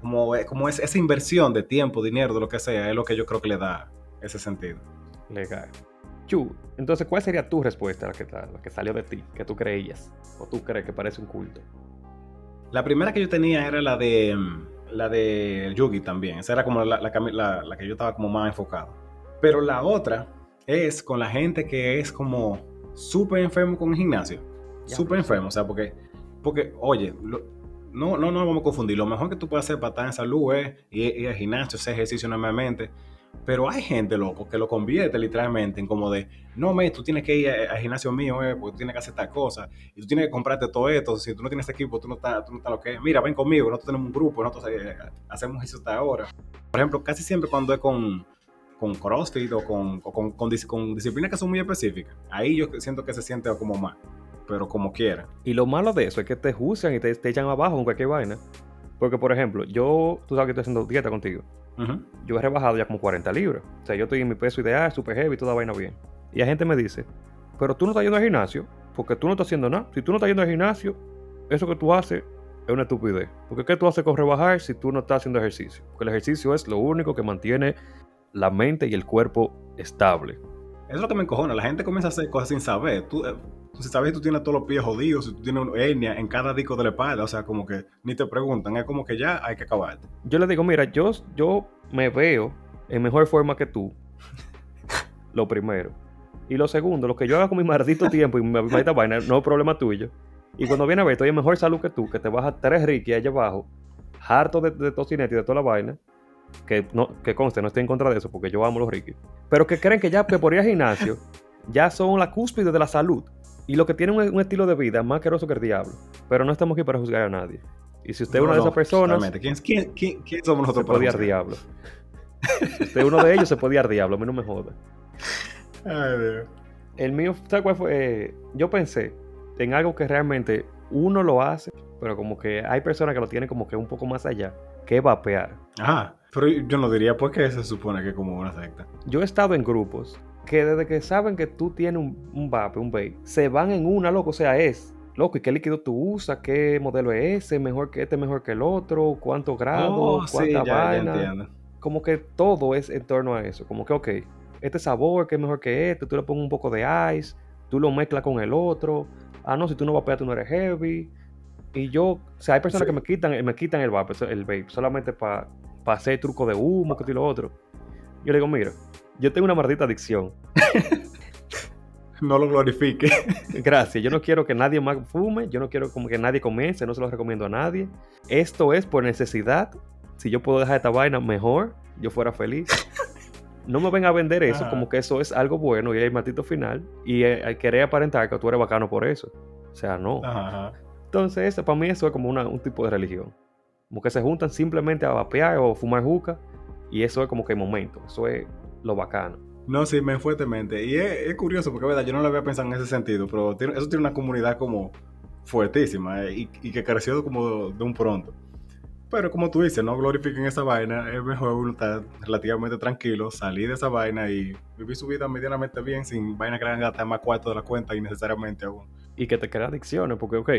como, eh, como es, esa inversión de tiempo, dinero, de lo que sea, es lo que yo creo que le da ese sentido. Legal. Chu, entonces, ¿cuál sería tu respuesta a la que, la que salió de ti, que tú creías? ¿O tú crees que parece un culto? La primera que yo tenía era la de la de Yugi también. Esa era como la, la, la, que yo estaba como más enfocado. Pero la otra es con la gente que es como súper enfermo con el gimnasio. Súper enfermo, o sea, porque, porque oye, no, no, no vamos a confundir. Lo mejor que tú puedes hacer para estar en salud es ir, al gimnasio, hacer ejercicio normalmente. Pero hay gente, loco, que lo convierte literalmente en como de, no, me, tú tienes que ir al gimnasio mío, eh, porque tú tienes que hacer tal cosa, y tú tienes que comprarte todo esto, si tú no tienes equipo, tú no estás, tú no estás lo que es. Mira, ven conmigo, nosotros tenemos un grupo, nosotros eh, hacemos eso hasta ahora. Por ejemplo, casi siempre cuando es con, con CrossFit o con, con, con, disciplinas que son muy específicas, ahí yo siento que se siente como más pero como quiera. Y lo malo de eso es que te juzgan y te, echan abajo con cualquier vaina. Porque, por ejemplo, yo, tú sabes que estoy haciendo dieta contigo. Yo he rebajado ya como 40 libras. O sea, yo estoy en mi peso ideal, super heavy, toda vaina bien. Y la gente me dice, pero tú no estás yendo al gimnasio, porque tú no estás haciendo nada. Si tú no estás yendo al gimnasio, eso que tú haces es una estupidez. Porque ¿qué tú haces con rebajar si tú no estás haciendo ejercicio? Porque el ejercicio es lo único que mantiene la mente y el cuerpo estable. Es lo que me encojona. La gente comienza a hacer cosas sin saber. Tú, eh, si sabes tú tienes todos los pies jodidos, si tú tienes una hernia en cada disco de la espalda, o sea, como que ni te preguntan, es como que ya hay que acabarte. Yo le digo, mira, yo, yo me veo en mejor forma que tú, lo primero. Y lo segundo, lo que yo haga con mi maldito tiempo y mi maldita vaina, no es problema tuyo. Y cuando viene a ver, estoy en mejor salud que tú, que te bajas tres riquis allá abajo, harto de, de tocineta y de toda la vaina, que, no, que conste, no estoy en contra de eso, porque yo amo los riquis, pero que creen que ya que por ir al gimnasio, ya son la cúspide de la salud. Y lo que tienen un, estilo de vida más queroso que el diablo. Pero no estamos aquí para juzgar a nadie. Y si usted es una de esas personas. ¿Quién, quién, quién, quién somos nosotros se puede diablo. si usted es uno de ellos, se puede ir diablo. A mí no me joda. Ay, Dios. El mío, ¿sabes cuál fue? Eh, yo pensé en algo que realmente uno lo hace, pero como que hay personas que lo tienen como que un poco más allá, que es vapear. Ajá. Pero yo no diría, ¿por qué se supone que es como una secta? Yo he estado en grupos que desde que saben que tú tienes un, un vape, un vape, se van en una, loco. O sea, es, loco, ¿y qué líquido tú usas? ¿Qué modelo es ese? ¿Mejor que este, mejor que el otro? ¿Cuántos grados? Oh, ¿Cuánta vaina? Como que todo es en torno a eso. Como que, ok, este sabor que es mejor que este, tú le pones un poco de ice, tú lo mezclas con el otro. Ah, no, si tú no vapeas, tú no eres heavy. Y yo, o sea, hay personas que me quitan, me quitan el vape, el vape solamente para hacer truco de humo, que y lo otro. Yo le digo, mira, yo tengo una maldita adicción. no lo glorifique. Gracias. Yo no quiero que nadie más fume. Yo no quiero como que nadie comience. No se lo recomiendo a nadie. Esto es por necesidad. Si yo puedo dejar esta vaina, mejor. Yo fuera feliz. no me venga a vender eso como que eso es algo bueno y el matito final. Y eh, querer aparentar que tú eres bacano por eso. O sea, no. Entonces, para mí eso es como un tipo de religión. Como que se juntan simplemente a vapear o fumar juca. Y eso es como que el momento. Eso es lo bacano. No, sí, me fuertemente. Y es, curioso porque, verdad, yo no lo había pensado en ese sentido, pero eso tiene una comunidad como fuertísima eh, y, que creció como de un pronto. Pero como tú dices, no glorifiquen esa vaina, es mejor uno estar relativamente tranquilo, salir de esa vaina y vivir su vida medianamente bien sin vaina que le hagan gastar más cuarto de la cuenta innecesariamente aún. Y que te crea adicciones, porque, ok,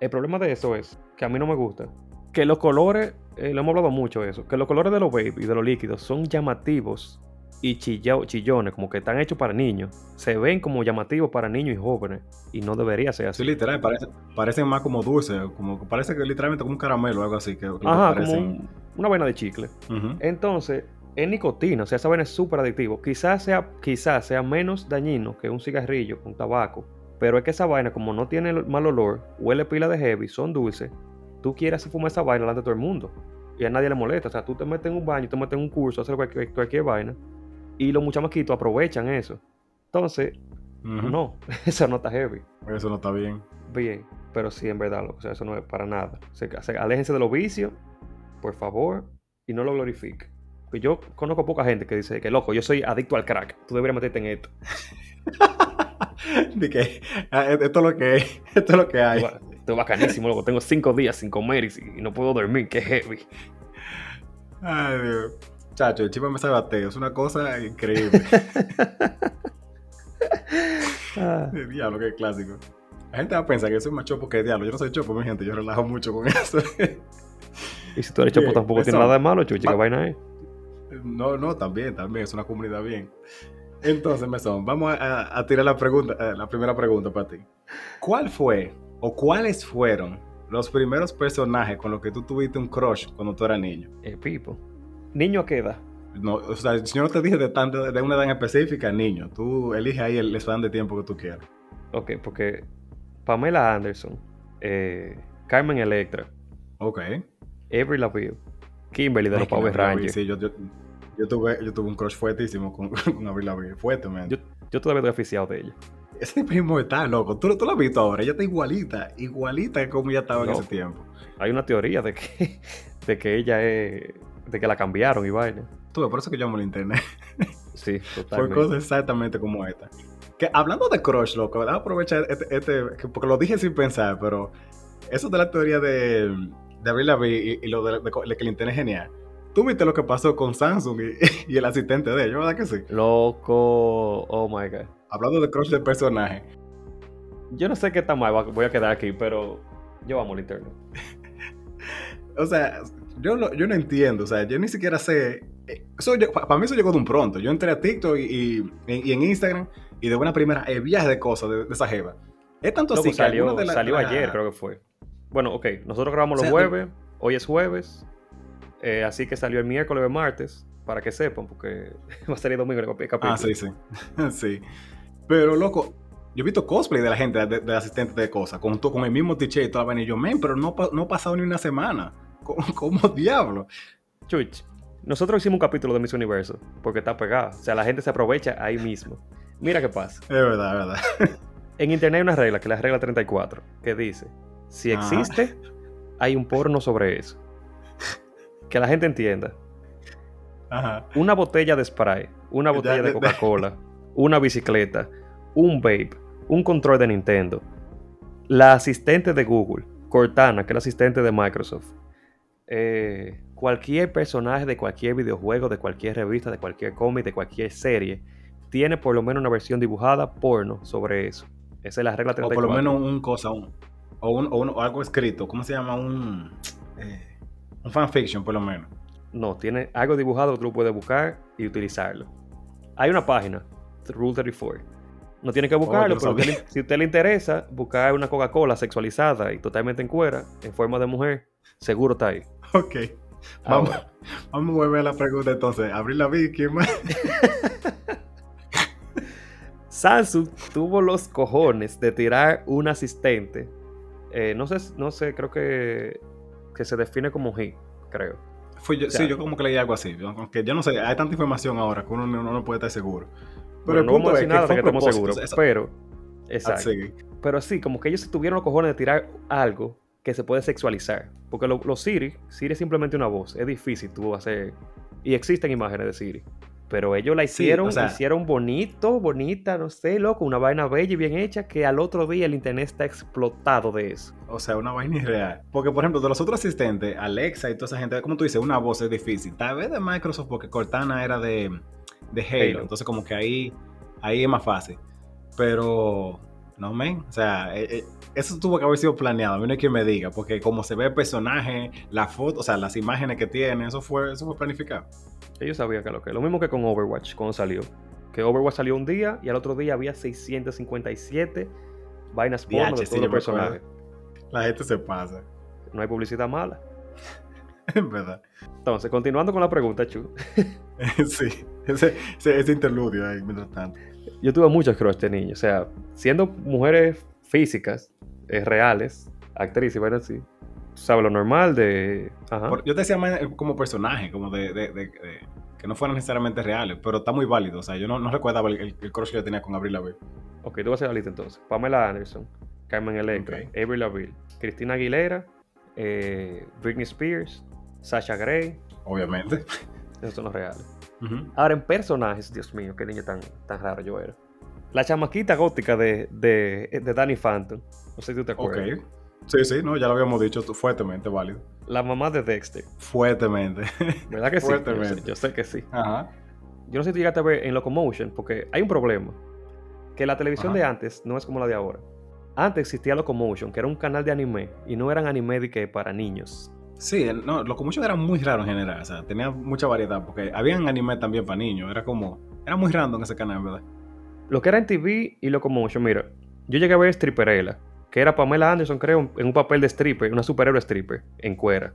el problema de eso es que a mí no me gusta que los colores, eh, lo hemos hablado mucho eso, que los colores de los vape y de los líquidos son llamativos y chillones, como que están hechos para niños. Se ven como llamativos para niños y jóvenes. Y no debería ser así. Sí, literal, parece, parecen más como dulces, como parece que literalmente como un caramelo o algo así. Que, Ajá, como una vaina de chicle. Entonces, es nicotina, o sea, esa vaina es súper adictivo. Quizás sea, quizás sea menos dañino que un cigarrillo, un tabaco. Pero es que esa vaina, como no tiene mal olor, huele pila de heavy, son dulces, tú quieres fumar esa vaina delante de todo el mundo. Y a nadie le molesta. O sea, tú te metes en un baño, te metes en un curso, hacer cualquier, cualquier vaina. Y los muchachitos aprovechan eso. Entonces, no, eso no está heavy. Eso no está bien. Bien, pero sí, en verdad, o sea, eso no es para nada. O sea, aléjense de los vicios, por favor, y no lo glorifiquen. Porque yo conozco poca gente que dice que, loco, yo soy adicto al crack. Tú deberías meterte en esto. de que ah, esto es lo que esto es lo que hay. Estoy bacanísimo, loco. Tengo cinco días sin comer y, no puedo dormir. Qué heavy. Ay, Dios. Chacho, el chivo me sabe bateo. Es una cosa increíble. ah. Diablo, qué clásico. La gente va a pensar que soy más chopo que diablo. Yo no soy chopo, mi gente. Yo relajo mucho con eso. y si tú eres chopo, tampoco tiene nada de malo, chuchi. ¿Qué vaina es? No, no, también, también. Es una comunidad bien. Entonces, Mesón, vamos a, a tirar la pregunta, eh, la primera pregunta para ti. ¿Cuál fue o cuáles fueron los primeros personajes con los que tú tuviste un crush cuando tú eras niño? El Pipo. ¿Niño a qué edad? No, o sea, yo no te dije de, tanto, de una edad en específica, niño. Tú eliges ahí el span de tiempo que tú quieras. Ok, porque Pamela Anderson, eh, Carmen Electra. Ok. Avery Laville, Kimberly de los Power Rangers. Sí, yo, tuve, yo tuve un crush fuertísimo con, con Avril Lavigne. Fuerte, man. Yo, yo todavía estoy oficiado de ella. Ese primo está loco. ¿Tú, tú lo has visto ahora. Ella está igualita, igualita como ella estaba en ese tiempo. Hay una teoría de que, de que ella es. de que la cambiaron y vaina. Tú, por eso que yo amo el internet. Sí, totalmente. Por cosas exactamente como esta. Que hablando de crush, loco, a aprovechar este, este porque lo dije sin pensar, pero eso de la teoría de, de Avril Lavigne y, lo de, que el internet es genial. ¿Tú viste lo que pasó con Samsung y, y el asistente de ellos, verdad que sí? Loco, oh my god. Hablando de crush de personaje. Yo no sé qué tan mal voy a quedar aquí, pero yo amo el internet. o sea, yo no, yo no entiendo. O sea, yo ni siquiera sé. Eso, para mí eso llegó de un pronto. Yo entré a TikTok y, en Instagram y de buena primera el viaje de cosas de, esa jeva. Es tanto así que salió, salió ayer, creo que fue. Bueno, ok, nosotros grabamos los jueves, hoy es jueves, eh, así que salió el miércoles o martes, para que sepan, porque va a salir domingo el capítulo. Ah, sí, sí. sí. Pero, loco, yo he visto cosplay de la gente, de, de asistentes de cosas, con, con el mismo t-shirt y toda la vaina. Y yo, men, pero no, no ha pasado ni una semana. ¿Cómo, diablo? Chuch, nosotros hicimos un capítulo de Miss Universo, porque está pegado. O sea, la gente se aprovecha ahí mismo. Mira qué pasa. Es verdad, es verdad. En internet hay una regla, que es la regla 34, que dice, si existe, hay un porno sobre eso. Que la gente entienda. Ajá. Una botella de spray, una botella de Coca-Cola, una bicicleta, un vape, un control de Nintendo, la asistente de Google, Cortana, que es la asistente de Microsoft, eh, cualquier personaje de cualquier videojuego, de cualquier revista, de cualquier cómic, de cualquier serie, tiene por lo menos una versión dibujada porno sobre eso. Esa es la regla 34. O por lo menos un cosa, un, o, un, o, algo escrito. ¿Cómo se llama? Un, eh, un fanfiction, por lo menos. No, tiene algo dibujado que tú puedes buscar y utilizarlo. Hay una página Rule 34. No tiene que buscarlo, pero si a usted le interesa buscar una Coca-Cola sexualizada y totalmente en cuera, en forma de mujer, seguro está ahí. Ok. Vamos, vamos a volver a la pregunta entonces. Abrir la ¿quién más? Samsung tuvo los cojones de tirar un asistente. Eh, no sé, no sé, creo que, que se define como hit, creo. Fue yo, sí, yo como que leí algo así. Aunque yo no sé, hay tanta información ahora que uno, no puede estar seguro. Pero no vamos a decir nada de que estemos seguros. Pero, exacto. Pero sí, como que ellos tuvieron los cojones de tirar algo que se puede sexualizar. Porque los Siri, Siri es simplemente una voz. Es difícil tú hacer. Y existen imágenes de Siri. Pero ellos la hicieron, hicieron bonito, bonita, no sé, loco, una vaina bella y bien hecha que al otro día el internet está explotado de eso. O sea, una vaina irreal. Porque, por ejemplo, de los otros asistentes, Alexa y toda esa gente, como tú dices, una voz es difícil. Tal vez de Microsoft porque Cortana era de, de Halo, Entonces, como que ahí, ahí es más fácil. Pero, no, men. O sea, eh, eh, eso tuvo que haber sido planeado. A mí no hay quien me diga. Porque como se ve el personaje, la foto, o sea, las imágenes que tiene, eso fue, eso fue planificado. Ellos sabían que lo que. Lo mismo que con Overwatch cuando salió. Que Overwatch salió un día y al otro día había 657 vainas porno de todos los personajes. La gente se pasa. No hay publicidad mala. En verdad. Entonces, continuando con la pregunta, Chu. sí, ese, ese, interludio ahí, mientras tanto. Yo tuve muchos crush de niño. O sea, siendo mujeres físicas, eh, reales, actrices y vainas así, sabes lo normal de... Yo te decía más como personaje, como de, que no fueran necesariamente reales, pero está muy válido. O sea, yo no, no recordaba el, el, crush que yo tenía con Avril Lavigne. Ok, tú vas a hacer la lista entonces. Pamela Anderson, Carmen Electra, Avril Lavigne, Cristina Aguilera, eh, Britney Spears, Sasha Gray. Obviamente. Esos son los reales. Ahora, en personajes, Dios mío, qué niño tan, tan raro yo era. La chamaquita gótica de, de, de Danny Phantom. No sé si tú te acuerdas. Sí, sí, no, ya lo habíamos dicho, fuertemente válido. La mamá de Dexter. Fuertemente. ¿Verdad que sí? Fuertemente. Yo sé, que sí. Ajá. Yo no sé si llegaste a ver en Locomotion, porque hay un problema. Que la televisión de antes no es como la de ahora. Antes existía Locomotion, que era un canal de anime, y no eran anime de que para niños. Sí, no, Locomotion era muy raro en general, o sea, tenía mucha variedad, porque habían anime también para niños, era como, era muy random ese canal, ¿verdad? Lo que era en TV y Locomotion, mira, yo llegué a ver Stripperella, que era Pamela Anderson, creo, en un papel de stripper, una superhéroe stripper, en cuera.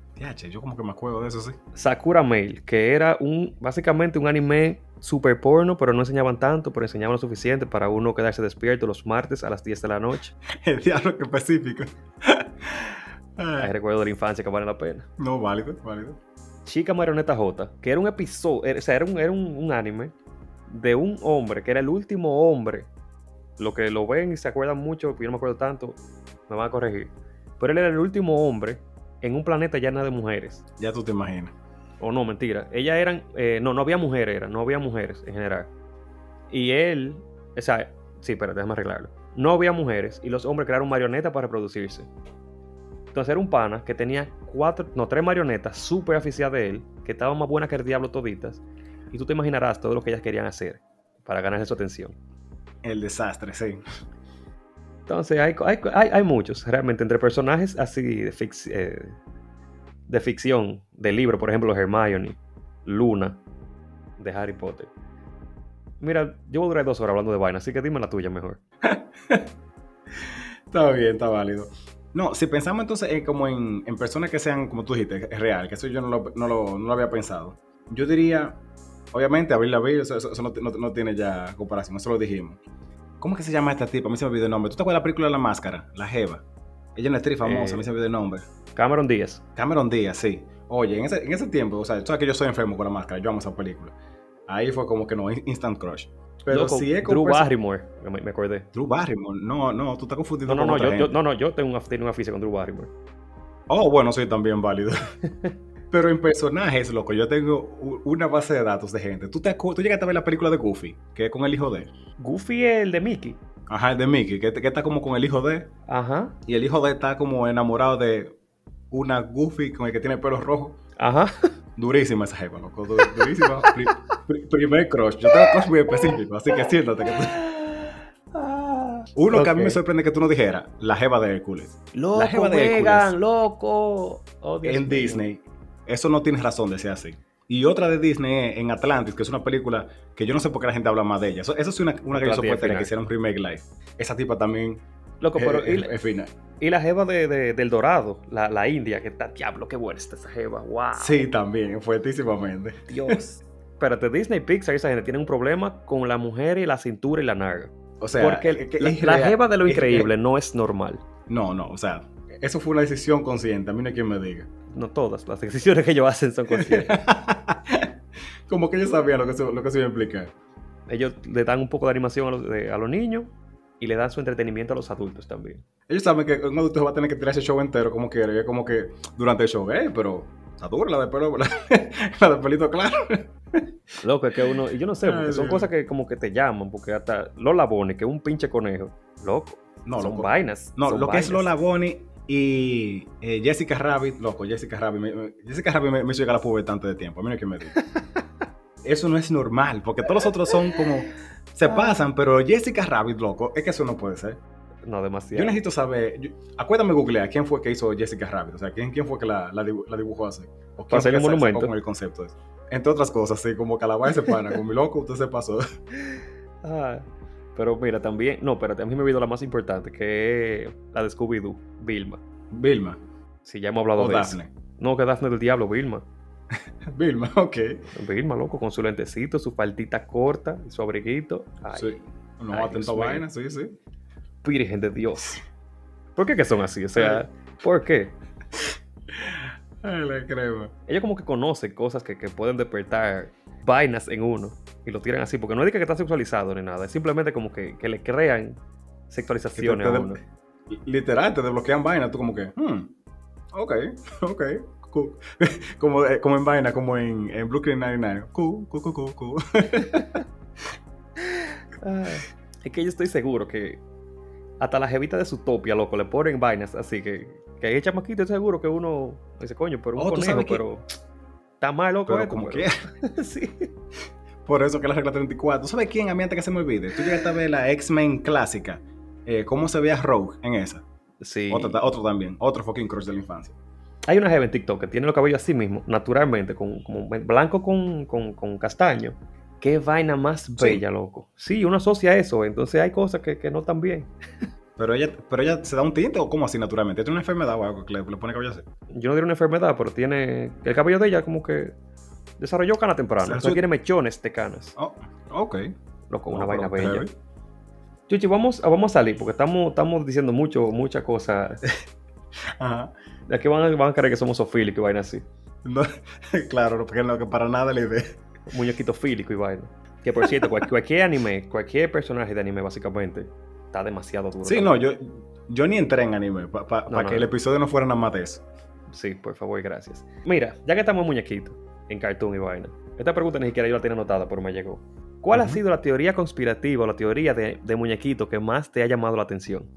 yo como que me acuerdo de eso, sí. Sakura Mail, que era un, básicamente un anime super porno, pero no enseñaban tanto, pero enseñaban lo suficiente para uno quedarse despierto los martes a las 10 de la noche. El diablo que específico. Hay recuerdo de la infancia que vale la pena. No, válido, válido. Chica Marioneta J, que era un episodio, o sea, era un, era un anime de un hombre, que era el último hombre lo que lo ven y se acuerdan mucho, yo no me acuerdo tanto, me van a corregir. Pero él era el último hombre en un planeta lleno de mujeres. Ya tú te imaginas. O no, mentira. Ellas eran. Eh, no, no había mujeres, era, no había mujeres en general. Y él. O sea, sí, pero déjame arreglarlo. No había mujeres y los hombres crearon marionetas para reproducirse. Entonces era un pana que tenía cuatro, no, tres marionetas súper aficiadas de él, que estaban más buenas que el diablo toditas. Y tú te imaginarás todo lo que ellas querían hacer para ganarse su atención. El desastre, sí. Entonces, hay, hay, muchos, realmente, entre personajes así de, eh, de ficción, de libro, por ejemplo, Hermione, Luna, de Harry Potter. Mira, yo voy a durar dos horas hablando de vaina, así que dime la tuya mejor. está bien, está válido. No, si pensamos entonces como en, personas que sean, como tú dijiste, es real, que eso yo no lo, no lo había pensado. Yo diría Obviamente, Abril Lavigne, eso, eso, no, no, tiene ya comparación, eso lo dijimos. ¿Cómo que se llama esta tipa? A mí se me olvidó el nombre. ¿Tú te acuerdas de la película La Máscara? La Jeva. Ella es una actriz famosa, a mí se me olvidó el nombre. Cameron Díaz. Cameron Díaz, sí. Oye, en ese, en ese tiempo, o sea, tú sabes que yo soy enfermo con La Máscara, yo amo esa película. Ahí fue como que no, instant crush. Pero si es Drew Barrymore, me, me, acordé. Drew Barrymore, no, no, tú estás confundido no, no, no, yo, no, no, yo tengo una, tengo una con Drew Barrymore. Oh, bueno, sí, también válido. Pero en personajes, loco, yo tengo una base de datos de gente. ¿Tú, te, tú llegaste a ver la película de Goofy, que es con el hijo de. Goofy es el de Mickey. Ajá, el de Mickey, que, que está como con el hijo de. Ajá. Y el hijo de está como enamorado de una Goofy con el que tiene pelo rojo. Ajá. Durísima esa jefa, loco. Durísima. primer crush. Yo tengo crush muy específico, así que siéntate que tú... Uno que a mí me sorprende que tú no dijeras, la jeva de Hércules. Loco, la jeva de Hércules. loco. Oh, en Disney eso no tiene razón de ser así. Y otra de Disney en Atlantis, que es una película que yo no sé por qué la gente habla más de ella. Eso, eso es una, una que yo que hicieron remake live. Esa tipa también. Loco, pero. Es, y, y, la jeva de, del Dorado, la, la, India, que está, diablo, qué buena está esa jeva, wow. Sí, también, fuertísimamente. Dios. Espérate, Disney Pixar, esa gente tiene un problema con la mujer y la cintura y la narga. O sea, porque la, jeva de lo increíble no es normal. No, no, o sea, eso fue una decisión consciente, a mí no hay quien me diga. no todas, las decisiones que ellos hacen son conscientes. como que ellos sabían lo que se, lo que se iba a implicar. Ellos le dan un poco de animación a los, a los niños y le dan su entretenimiento a los adultos también. Ellos saben que un adulto va a tener que tirar ese show entero como quiere. Y es como que durante el show, eh, pero está dura la de pelo, la, de pelito claro. Loco, es que uno, y yo no sé, porque son cosas que como que te llaman, porque hasta Lola Bonnie, que es un pinche conejo, loco. No, son vainas. No, lo que es Lola Bonnie y eh, Jessica Rabbit, loco, Jessica Rabbit, me, Jessica Rabbit me, hizo llegar a la pubertad antes de tiempo, a mí no hay que me diga. Eso no es normal, porque todos los otros son como, se ah. pasan, pero Jessica Rabbit, loco, es que eso no puede ser. No, demasiado. Yo necesito saber, acuérdame googlear quién fue que hizo Jessica Rabbit, o sea, quién, quién fue que la, la, dibujó así. O quién Para monumento. con el concepto ese. Entre otras cosas, sí, como Calabaza se pana, con mi loco, usted se pasó. Ah, pero mira, también, no, pero también me olvidó la más importante, que es la de Scooby-Doo, Vilma. Vilma. Sí, ya hemos hablado de Daphne. Eso. No, que Daphne del diablo, Vilma. Vilma, ok. Vilma, loco, con su lentecito, su faldita corta, su abriguito. sí, no atento vaina, sí, sí. Virgen de Dios. ¿Por qué que son así? O sea, ¿por qué? Ay, la crema. Ellos como que conocen cosas que, que, pueden despertar vainas en uno y lo tiran así, porque no es que está sexualizado ni nada, es simplemente como que, que le crean sexualizaciones a uno. literal, te desbloquean vainas, tú como que, hmm, ok, ok, como, eh, como en vaina, como en, en Brooklyn Nine-Nine. Cool, cool, cool, cool, es que yo estoy seguro que hasta la jevita de su topia, loco, le ponen vainas así que, que hay chamaquito, seguro que uno dice, coño, pero un oh, conejo, pero está mal, loco. Pero como quiera. sí. Por eso que la regla 34. ¿Tú sabes quién, a mí antes que se me olvide? Tú llegaste a ver la X-Men clásica. Eh, ¿Cómo se veía Rogue en esa? Sí. Otro, otro también. Otro fucking crush de la infancia. Hay una jeva en TikTok que tiene los cabellos así mismo, naturalmente, con, como blanco con, con, con castaño. Qué vaina más bella, loco. Sí, uno asocia eso, entonces hay cosas que, que no están bien. Pero ella, pero ella se da un tinte o cómo así naturalmente. ¿Tiene una enfermedad o algo que le, pone cabello así? Yo no diría una enfermedad, pero tiene. El cabello de ella como que desarrolló cana temprana. O sea, tiene mechones de canas. Oh, ok. Loco, una vaina bella. Chuchi, vamos, vamos a salir porque estamos, estamos diciendo mucho, muchas cosas. Ajá. De aquí van, van a creer que somos sofílicos y vaina así. claro, porque no, que para nada la idea. Muñequito fílico y vaina. Que por cierto, cualquier, anime, cualquier personaje de anime básicamente, está demasiado duro. Sí, no, yo, yo ni entré en anime para que el episodio no fuera nada más de eso. Sí, por favor gracias. Mira, ya que estamos en muñequito, en cartoon y vaina, esta pregunta ni siquiera yo la tenía anotada, pero me llegó. ¿Cuál ha sido la teoría conspirativa o la teoría de, de muñequito que más te ha llamado la atención?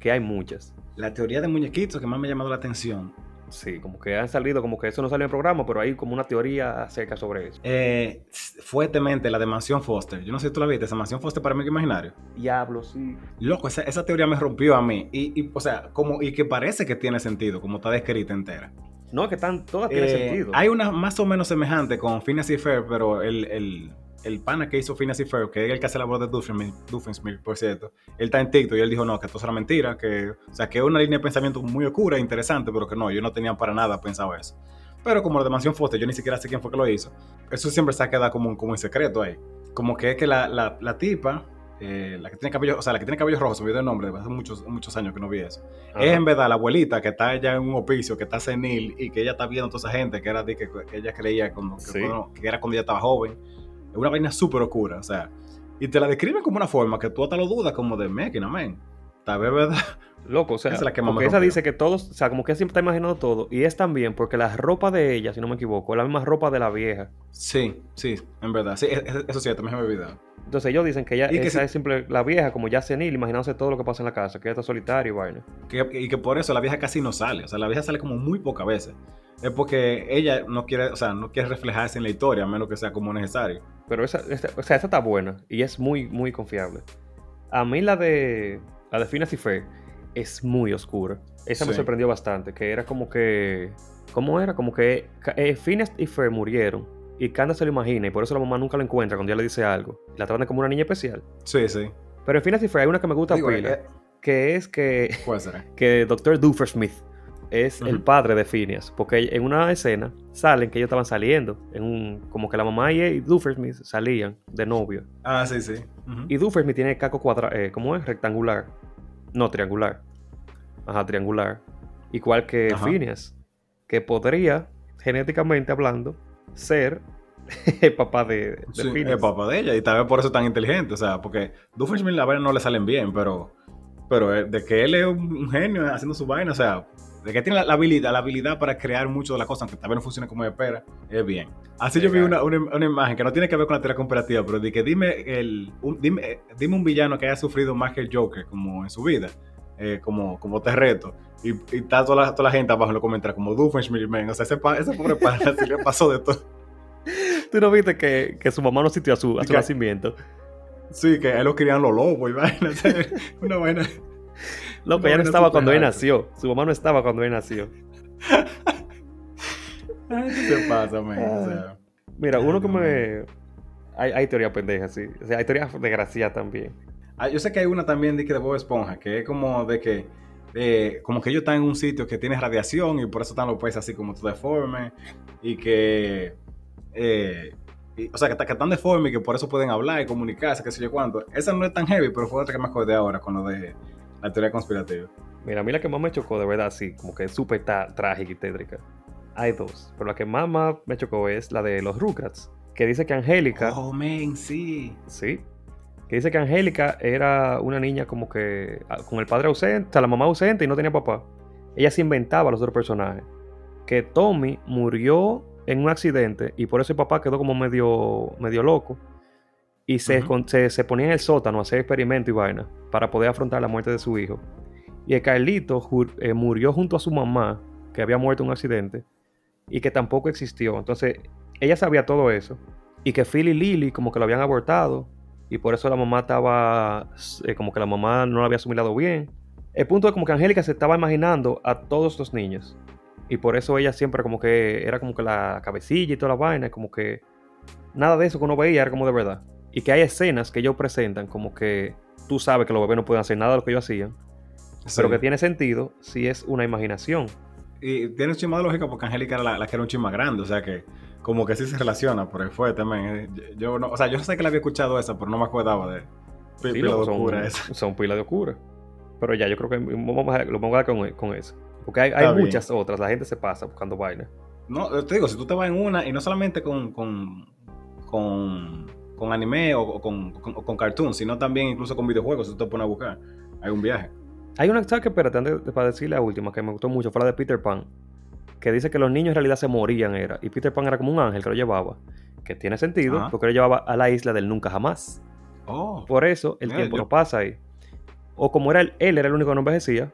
Que hay muchas. La teoría de muñequitos que más me ha llamado la atención. Sí, como que han salido, como que eso no salió en el programa, pero hay como una teoría acerca sobre eso. Eh, fuertemente la de Mansión Foster. Yo no sé si tú la viste, esa Mansión Foster para mí que imaginario. Diablo, sí. Loco, esa, esa, teoría me rompió a mí. Y, o sea, como, y que parece que tiene sentido, como está descrita entera. No, que están, todas tienen eh, sentido. Hay una más o menos semejante con Phineas y Fair, pero el, el el pana que hizo Phineas y Ferb, que es el que hace la voz de Doofenshmirtz, por cierto, él está en TikTok y él dijo, no, que esto era mentira, que, o sea, que es una línea de pensamiento muy oscura e interesante, pero que no, yo no tenía para nada pensado eso. Pero como la de Mansión Foster, yo ni siquiera sé quién fue que lo hizo. Eso siempre se ha quedado como, como un secreto ahí. Como que es que la, la, tipa, eh, la que tiene cabello, o sea, la que tiene cabello rojo, se me olvidó el nombre, hace muchos, muchos años que no vi eso. Es en verdad la abuelita que está allá en un hospicio, que está senil y que ella está viendo a toda esa gente que era de que, ella creía cuando, que, era cuando ella estaba joven es una vaina súper oscura, o sea. Y te la describen como una forma que tú hasta lo dudas, como de máquina, man. Tal vez, ¿verdad? Loco, o sea, esa, porque esa dice que todos, o sea, como que siempre está imaginando todo. Y es también porque la ropa de ella, si no me equivoco, es la misma ropa de la vieja. Sí, sí, en verdad. Sí, eso sí, también me he olvidado. Entonces ellos dicen que ella esa es simple la vieja, como ya senil, imaginándose todo lo que pasa en la casa, que ella está solitaria y vaina. y que por eso la vieja casi no sale. O sea, la vieja sale como muy pocas veces. Es porque ella no quiere, o sea, no quiere reflejarse en la historia, a menos que sea como necesario. Pero esa, o sea, esa está buena y es muy, muy confiable. A mí la de la de Phineas y Ferb es muy oscura. Esa me sorprendió bastante, que era como que... ¿Cómo era? Como que eh, y Ferb murieron y Candace se lo imagina y por eso la mamá nunca lo encuentra cuando ella le dice algo. La tratan como una niña especial. Sí, sí. Pero en Phineas y Ferb hay una que me gusta Digo, pila, eh, que es que... Que Dr. Smith es el padre de Phineas, porque en una escena salen que ellos estaban saliendo, en un, como que la mamá y Duffersmith salían de novio. Ah, sí, sí. Y Duffersmith tiene caco cuadrado, eh, ¿cómo es? Rectangular. No, triangular. Ajá, triangular. Igual que Phineas, que podría, genéticamente hablando, ser el papá de, de el papá de ella. Y tal vez por eso es tan inteligente. O sea, porque Doofenshmirtz la verdad no le salen bien, pero, pero de que él es un genio haciendo su vaina, o sea, de que tiene la, habilidad, la habilidad para crear mucho de las cosas, aunque tal vez no funcione como espera, es bien. Así yo vi una, una, imagen que no tiene que ver con la teoría comparativa, pero de que dime, el, un, dime, dime un villano que haya sufrido más que el Joker como en su vida. Eh, como, como te reto. Y, y está toda la, toda la gente abajo en los comentarios, como Doofenshmirtz, man. O sea, ese, ese pobre pana sí le pasó de todo. ¿Tú no viste que, que su mamá no asistió a su, a su nacimiento? Sí, que él lo querían los lobos y vaina. Una vaina. Loco, ella no estaba cuando él nació. Su mamá no estaba cuando él nació. ¿Qué se pasa, man? O sea, Mira, uno que me. Hay, hay teoría pendeja, sí. O sea, hay teoría de gracia también. Ah, yo sé que hay una también de, que de Bob Esponja, que es como de que. Eh, como que ellos están en un sitio que tiene radiación y por eso están los peces así como todo deforme. Y que. Eh, o sea, que, que están deformes y que por eso pueden hablar y comunicarse, qué sé yo cuánto. Esa no es tan heavy, pero fue otra que me acordé ahora con lo de la teoría conspirativa. Mira, a mí la que más me chocó, de verdad, sí, como que es súper trágica y tétrica. Hay dos, pero la que más, más me chocó es la de los Rugrats, que dice que Angélica... Oh, men, sí. Sí. Que dice que Angélica era una niña como que ah, con el padre ausente, o sea, la mamá ausente y no tenía papá. Ella se inventaba los otros personajes. Que Tommy murió en un accidente y por eso el papá quedó como medio, medio loco y se, se, ponía en el sótano a hacer experimentos y vaina para poder afrontar la muerte de su hijo. Y el Carlito eh, murió junto a su mamá, que había muerto en un accidente, y que tampoco existió. Entonces, ella sabía todo eso. Y que Phil y Lily como que lo habían abortado, y por eso la mamá estaba, eh, como que la mamá no lo había asimilado bien. El punto es como que Angélica se estaba imaginando a todos los niños. Y por eso ella siempre como que era como que la cabecilla y toda la vaina, como que nada de eso que uno veía era como de verdad. Y que hay escenas que ellos presentan como que tú sabes que los bebés no pueden hacer nada de lo que ellos hacían. Pero que tiene sentido si es una imaginación. Y tiene un chisme de lógica porque Angélica era la, que era un chisme grande, o sea que como que sí se relaciona, pero fue también. Eh, yo, no, o sea, yo sé que la había escuchado esa, pero no me acordaba de pila de oscura esa. Son pila de oscura. Pero ya, yo creo que lo vamos a dar con, con eso. Porque hay, hay muchas otras, la gente se pasa buscando vainas. No, te digo, si tú te vas en una, y no solamente con, con, con con anime o, con, con, cartoons, sino también incluso con videojuegos, si tú te pones a buscar. Hay un viaje. Hay una que, espérate, antes para decir la última, que me gustó mucho, fue la de Peter Pan, que dice que los niños en realidad se morían, era, y Peter Pan era como un ángel que lo llevaba, que tiene sentido, porque lo llevaba a la isla del nunca jamás. Oh, Por eso el tiempo no pasa ahí. O como era él, él era el único que no envejecía,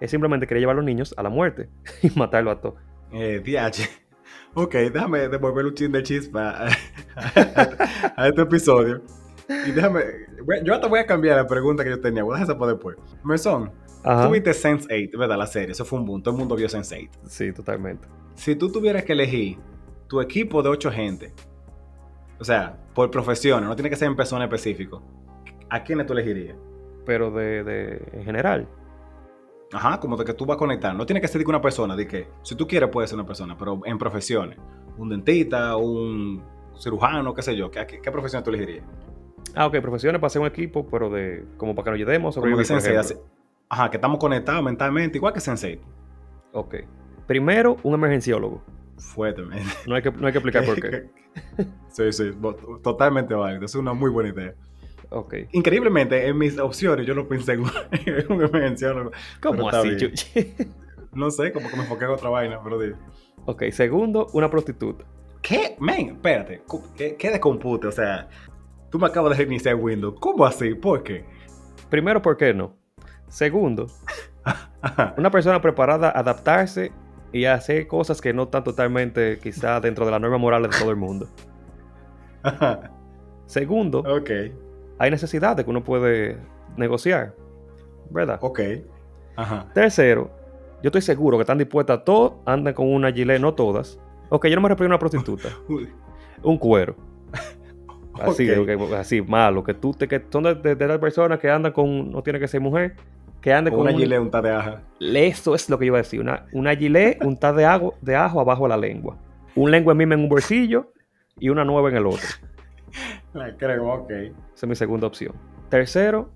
él simplemente quería llevar a los niños a la muerte y matarlo a todos. Eh, DH. Ok, déjame devolver un chin de chispa a, este episodio. Y déjame. Yo hasta voy a cambiar la pregunta que yo tenía. Voy a dejar para después. Mesón, tú viste Sense8, ¿verdad? La serie. Eso fue un boom. Todo el mundo vio Sense8. Sí, totalmente. Si tú tuvieras que elegir tu equipo de ocho gente, o sea, por profesiones, no tiene que ser en persona específico, ¿a quiénes tú elegirías? Pero de, de en general. Ajá, como de que tú vas a conectar. No tiene que ser de una persona, de que si tú quieres puede ser una persona, pero en profesiones. Un dentista, un cirujano, qué sé yo. ¿Qué, qué profesión tú elegirías? Ah, ok, profesiones para ser un equipo, pero de como para que nos ayudemos. Como que sensei, ajá, que estamos conectados mentalmente, igual que Sensei. Ok. Primero, un emergenciólogo. Fuertemente. No hay que, no hay que explicar por qué. sí, sí, totalmente válido. Es una muy buena idea. Okay. Increíblemente, en mis opciones yo no pensé en un emergenciólogo. ¿Cómo así, No sé, como que me enfoqué en otra vaina, pero digo. Ok, segundo, una prostituta. ¿Qué? Men, espérate. ¿Qué, qué de compute? O sea, tú me acabas de reiniciar Windows. ¿Cómo así? ¿Por qué? Primero, ¿por qué no? Segundo, una persona preparada a adaptarse y a hacer cosas que no están totalmente quizá dentro de la norma moral de todo el mundo. Segundo, okay hay necesidades que uno puede negociar, ¿verdad? Ok. Ajá. Tercero, yo estoy seguro que están dispuestas a todos, andan con una gilet, no todas. Ok, yo no me refiero a una prostituta. un cuero. Así, así, malo, que tú te, que son de, las personas que andan con, no tiene que ser mujer, que andan con, una gilet, un de ajo. Eso es lo que yo iba a decir, una, una gilet, un tad de, ajo, de ajo abajo de la lengua. Un lengua mime en un bolsillo y una nueva en el otro. Creo, ok. Esa es mi segunda opción. Tercero,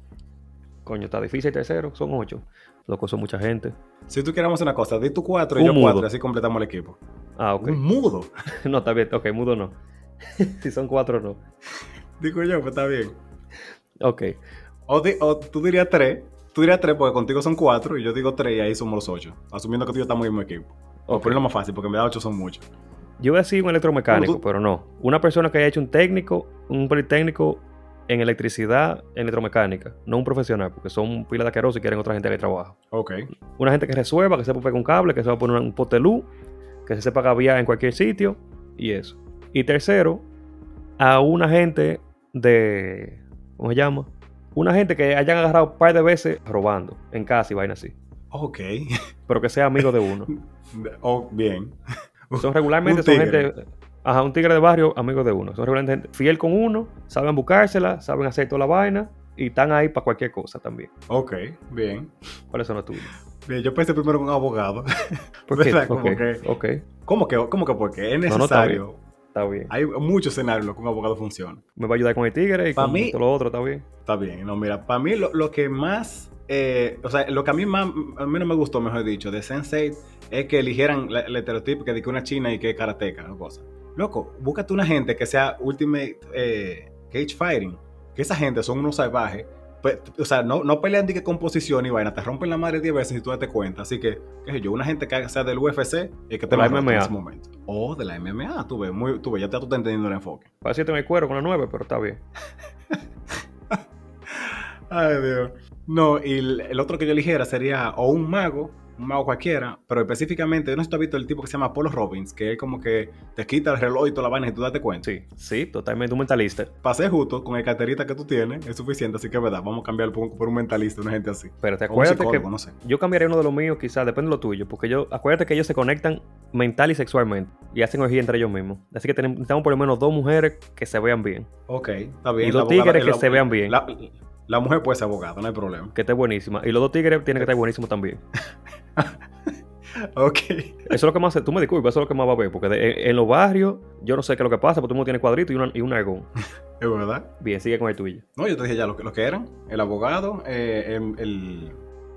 coño, está difícil tercero, son ocho. Loco, son mucha gente. Si tú queremos una cosa, di tú cuatro y yo cuatro, así completamos el equipo. Ah, ok. Un mudo. no, está bien. Ok, mudo no. si son cuatro, no. Digo yo, pues está bien. Ok. O, tú dirías tres. Tú dirías tres porque contigo son cuatro y yo digo tres y ahí somos los ocho. Asumiendo que tú y yo estamos en el mismo equipo. O ponerlo más fácil porque me da ocho son muchos. Yo voy a decir un electromecánico, pero no. Una persona que haya hecho un técnico, un politécnico en electricidad, electromecánica, no un profesional, porque son pilas de aquerosos y quieren otra gente que trabaja. Ok. Una gente que resuelva, que sepa pegar un cable, que sepa poner un potelú, que se sepa gaviar en cualquier sitio y eso. Y tercero, a una gente de. ¿Cómo se llama? Una gente que hayan agarrado un par de veces robando en casa y vaina así. Ok. Pero que sea amigo de uno. oh, bien. Son regularmente son gente. Ajá, un tigre de barrio, amigo de uno. Son regularmente gente fiel con uno, saben buscársela, saben hacer toda la vaina y están ahí para cualquier cosa también. Ok, bien. ¿Cuáles son los tuyos? Bien, yo pensé primero en un abogado. ¿Por qué? Como que, ¿Cómo que, cómo que porque es necesario? Está, bien. Hay muchos escenarios que un abogado funciona. Me va a ayudar con el tigre y con todo lo otro, está bien. Está bien, no, mira, para mí lo, que más eh, o sea, lo que a mí más, a mí no me gustó, mejor dicho, de Sensei es que eligieran el estereotipo que de que una china y que es karateca o cosa. Loco, búscate una gente que sea Ultimate eh, Cage Fighting. Que esa gente son unos salvajes. O sea, no, no pelean de que composición y vaina. Te rompen la madre 10 veces y tú te cuenta. Así que, qué sé yo, una gente que sea del UFC y que te la MMA. en ese momento. O de la MMA, tú ves, muy, tú ves, ya te, estás entendiendo el enfoque. Parece que me cuero con la 9, pero está bien. Ay, Dios. No, y el otro que yo eligiera sería o un mago un mago cualquiera, pero específicamente, yo no sé si tú has visto el tipo que se llama Apollo Robbins, que es como que te quita el reloj y toda la vaina y tú date cuenta. Sí, sí, totalmente un mentalista. Pasé justo con el carterita que tú tienes, es suficiente, así que es verdad, vamos a cambiar por, un mentalista, una gente así. Pero te acuerdas que no sé. yo cambiaría uno de los míos, quizás, depende de lo tuyo, porque yo, acuérdate que ellos se conectan mental y sexualmente y hacen orgía entre ellos mismos. Así que necesitamos por lo menos dos mujeres que se vean bien. Ok, está bien. Y dos tigres que se vean bien. La, mujer puede ser abogada, no hay problema. Que esté buenísima. Y los dos tigres tienen que estar buenísimos también. ok. Eso es lo que más, tú me disculpas, eso es lo que más va a ver, porque en, los barrios, yo no sé qué es lo que pasa, porque todo el mundo tiene cuadrito y, una, y un argón. es verdad. Bien, sigue con el tuyo. No, yo te dije ya lo, lo que eran, el abogado, eh, el,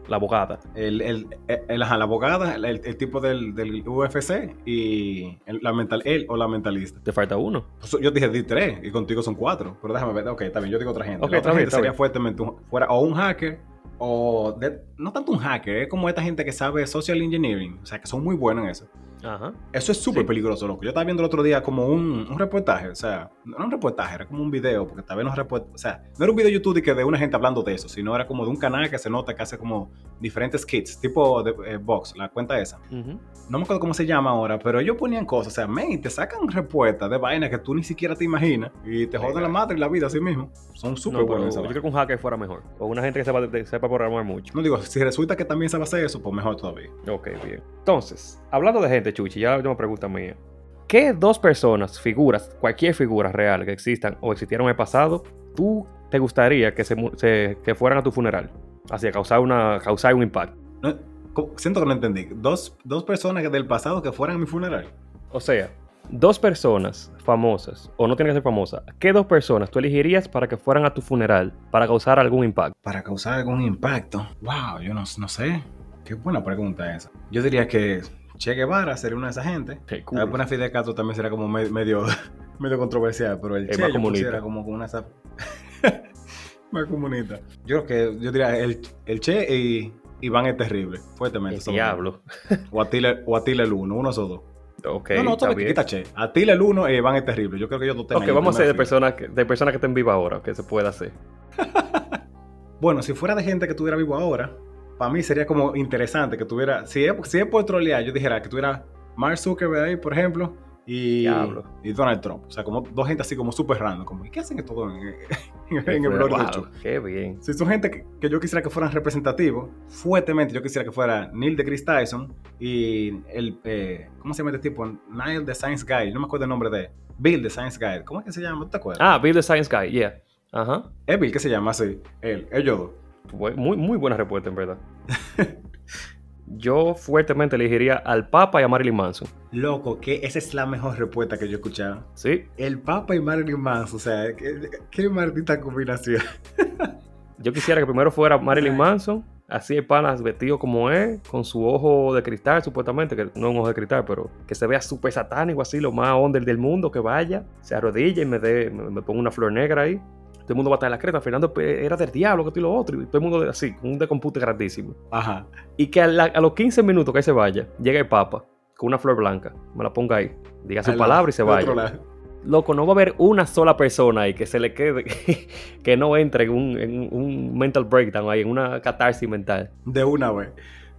La abogada. El, el, el, ajá, la abogada, el, tipo del, del, UFC y la mental, él o la mentalista. Te falta uno. Yo dije di tres y contigo son cuatro. Pero déjame ver. Ok, también yo digo otra gente. la otra gente sería fuertemente fuera o un hacker o no tanto un hacker, es como esta gente que sabe social engineering, o sea, que son muy buenos en eso. Ajá. Eso es súper peligroso, loco. Yo estaba viendo el otro día como un, un, reportaje, o sea, no era un reportaje, era como un video, porque tal vez no o sea, no era un video de YouTube de, que de una gente hablando de eso, sino era como de un canal que se nota que hace como diferentes kits, tipo de eh, box, la cuenta esa. No me acuerdo cómo se llama ahora, pero ellos ponían cosas, o sea, men, te sacan respuestas de vainas que tú ni siquiera te imaginas y te joden la madre y la vida así mismo. Son súper buenos. Yo creo que un hacker fuera mejor, o una gente que sepa, sepa programar mucho. No digo, si resulta que también sabe hacer eso, pues mejor todavía. Ok, bien. Entonces, hablando de gente, Chuchi, ya me pregunta mía. ¿Qué dos personas, figuras, cualquier figura real que existan o existieron en el pasado, tú te gustaría que, se, que fueran a tu funeral? Así, causar, una, causar un impacto. siento que no entendí. ¿Dos, dos personas del pasado que fueran a mi funeral? O sea, dos personas famosas, o no tienen que ser famosas, ¿qué dos personas tú elegirías para que fueran a tu funeral para causar algún impacto? Para causar algún impacto. Wow, yo no, no sé. Qué buena pregunta esa. Yo diría que Che Guevara sería una de esas gente. Cool. Una Fidel Castro también sería como medio, medio controversial, pero el, Che yo como una más comunista. Yo creo que yo diría el, el Che y Iván es terrible, fuertemente. El diablo. O Atila, o Atila el uno, uno o dos. Ok, no, no, está bien. quita Che. Atila el uno y Iván es terrible. Yo creo que yo no Ok, vamos a ser de personas, que, de personas que estén vivas ahora, que se pueda hacer. bueno, si fuera de gente que estuviera vivo ahora, para mí sería como interesante que tuviera, si es, si es por trolear, yo dijera que tuviera Mark Zuckerberg ahí, por ejemplo, y, y, Donald Trump. O sea, como dos gente así como súper random. Como, ¿y qué hacen esto en, en, en el blog wow, show? Qué bien. Si son gente que, yo quisiera que fueran representativos, fuertemente yo quisiera que fuera Neil de Chris Tyson y el, eh, ¿cómo se llama este tipo? Neil the Science Guy. No me acuerdo el nombre de Bill the Science Guy. ¿Cómo es que se llama? ¿Te acuerdas? Ah, Bill the Science Guy, yeah. Ajá. Es Bill que se llama así. Él, ellos dos. Muy, muy buena respuesta, en verdad. yo fuertemente elegiría al Papa y a Marilyn Manson. Loco, que esa es la mejor respuesta que yo he escuchado. Sí. El Papa y Marilyn Manson, o sea, qué, qué maldita combinación. yo quisiera que primero fuera Marilyn Manson Así hay panas vestido como es, con su ojo de cristal, supuestamente, que no es un ojo de cristal, pero que se vea súper satánico, así, lo más under del mundo, que vaya, se arrodilla y me, dé, me, ponga una flor negra ahí. Todo el mundo va a estar en la creta. Fernando pues, era del diablo, que tú y lo otro. Y todo el mundo así, con un decompute grandísimo. Ajá. Y que a, los 15 minutos que se vaya, llega el Papa con una flor blanca. Me la ponga ahí. Diga su palabra y se vaya loco, no va a haber una sola persona ahí que se le quede, que, no entre en un, mental breakdown ahí, en una catarsis mental. De una vez.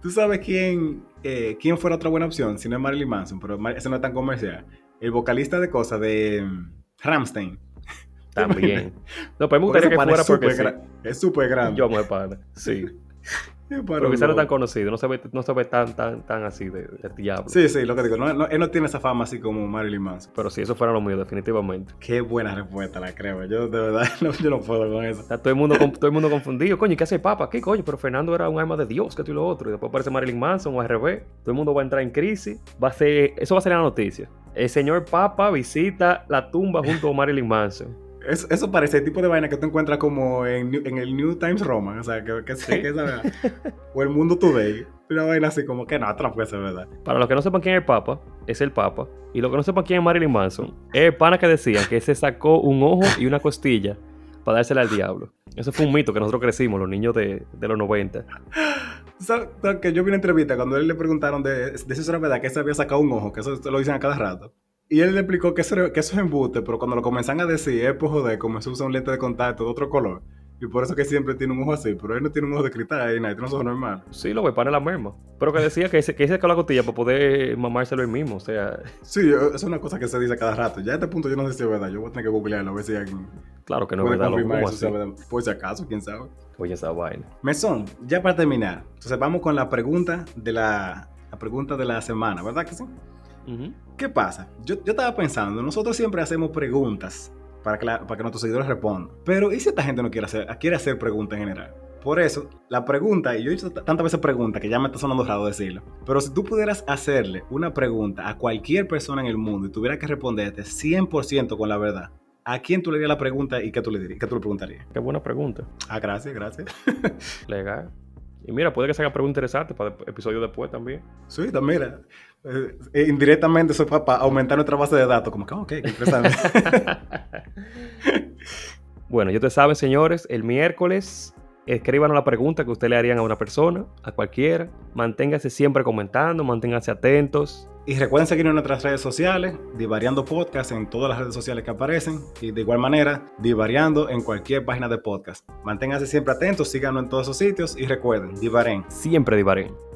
¿Tú sabes quién, eh, quién fuera otra buena opción? Si no es Marilyn Manson, pero ese no es tan comercial. El vocalista de cosas de mm, Ramstein. También. No, pues me gustaría que fuera porque Es súper grande. Yo me padre. Sí. Pero quizá no tan conocido, no se ve, no se ve tan, tan, tan así de, diablo. Sí, sí, lo que digo, no, él no tiene esa fama así como Marilyn Manson. Pero si eso fuera lo mío, definitivamente. Qué buena respuesta, la creo. Yo de verdad no, yo no puedo con eso. Está todo el mundo, todo el mundo confundido. Coño, ¿qué hace el Papa? ¿Qué coño? Pero Fernando era un alma de Dios, que tú y lo otro. Y después aparece Marilyn Manson o al revés. Todo el mundo va a entrar en crisis. Va a ser, eso va a ser la noticia. El señor Papa visita la tumba junto a Marilyn Manson. Eso, parece el tipo de vaina que tú encuentras como en, el New Times Roman, o sea, que, que, ¿Sí? que o el Mundo Today, una vaina así como que no, otra ser verdad. Para los que no sepan quién es el Papa, es el Papa, y los que no sepan quién es Marilyn Manson, es el pana que decía que se sacó un ojo y una costilla para dársela al diablo. Eso fue un mito que nosotros crecimos, los niños de, los 90. ¿Sabes? Que yo vi una entrevista cuando él le preguntaron de, de si eso era verdad, que se había sacado un ojo, que eso lo dicen a cada rato. Y él le explicó que eso, que eso es embuste, pero cuando lo comienzan a decir es por joder, como se usa un lente de contacto de otro color. Y por eso que siempre tiene un ojo así, pero él no tiene un ojo de cristal ahí, tiene un ojo normal. Sí, lo ve para la misma. Pero que decía que ese, que ese la costilla para poder mamárselo él mismo, o sea... Sí, es una cosa que se dice cada rato. Ya a este punto yo no sé si es verdad, yo voy a tener que googlearlo a ver si alguien... Claro que no es verdad, lo. Por si acaso, quién sabe. Oye, esa vaina. Mesón, ya para terminar, entonces vamos con la pregunta de la, la pregunta de la semana, ¿verdad que sí? ¿Qué pasa? Yo, estaba pensando, nosotros siempre hacemos preguntas para que, para que nuestros seguidores respondan. Pero ¿y si esta gente no quiere hacer, quiere hacer preguntas en general? Por eso, la pregunta, y yo he hecho tantas veces preguntas que ya me está sonando raro decirlo, pero si tú pudieras hacerle una pregunta a cualquier persona en el mundo y tuviera que responderte 100% con la verdad, ¿a quién tú le dirías la pregunta y qué tú le dirías? ¿Qué tú le preguntarías? Qué buena pregunta. Ah, gracias, gracias. Legal. Y mira, puede que sea una pregunta interesante para el episodio después también. Sí, también. Eh, indirectamente eso para aumentar nuestra base de datos. Como que, ok, qué interesante. bueno, ya te saben, señores, el miércoles escriban la pregunta que usted le harían a una persona, a cualquiera. Manténgase siempre comentando, manténganse atentos. Y recuerden seguirnos en nuestras redes sociales, Divariando Podcast en todas las redes sociales que aparecen. Y de igual manera, Divariando en cualquier página de podcast. Manténganse siempre atentos, síganos en todos esos sitios y recuerden, Divaren. Siempre Divaren.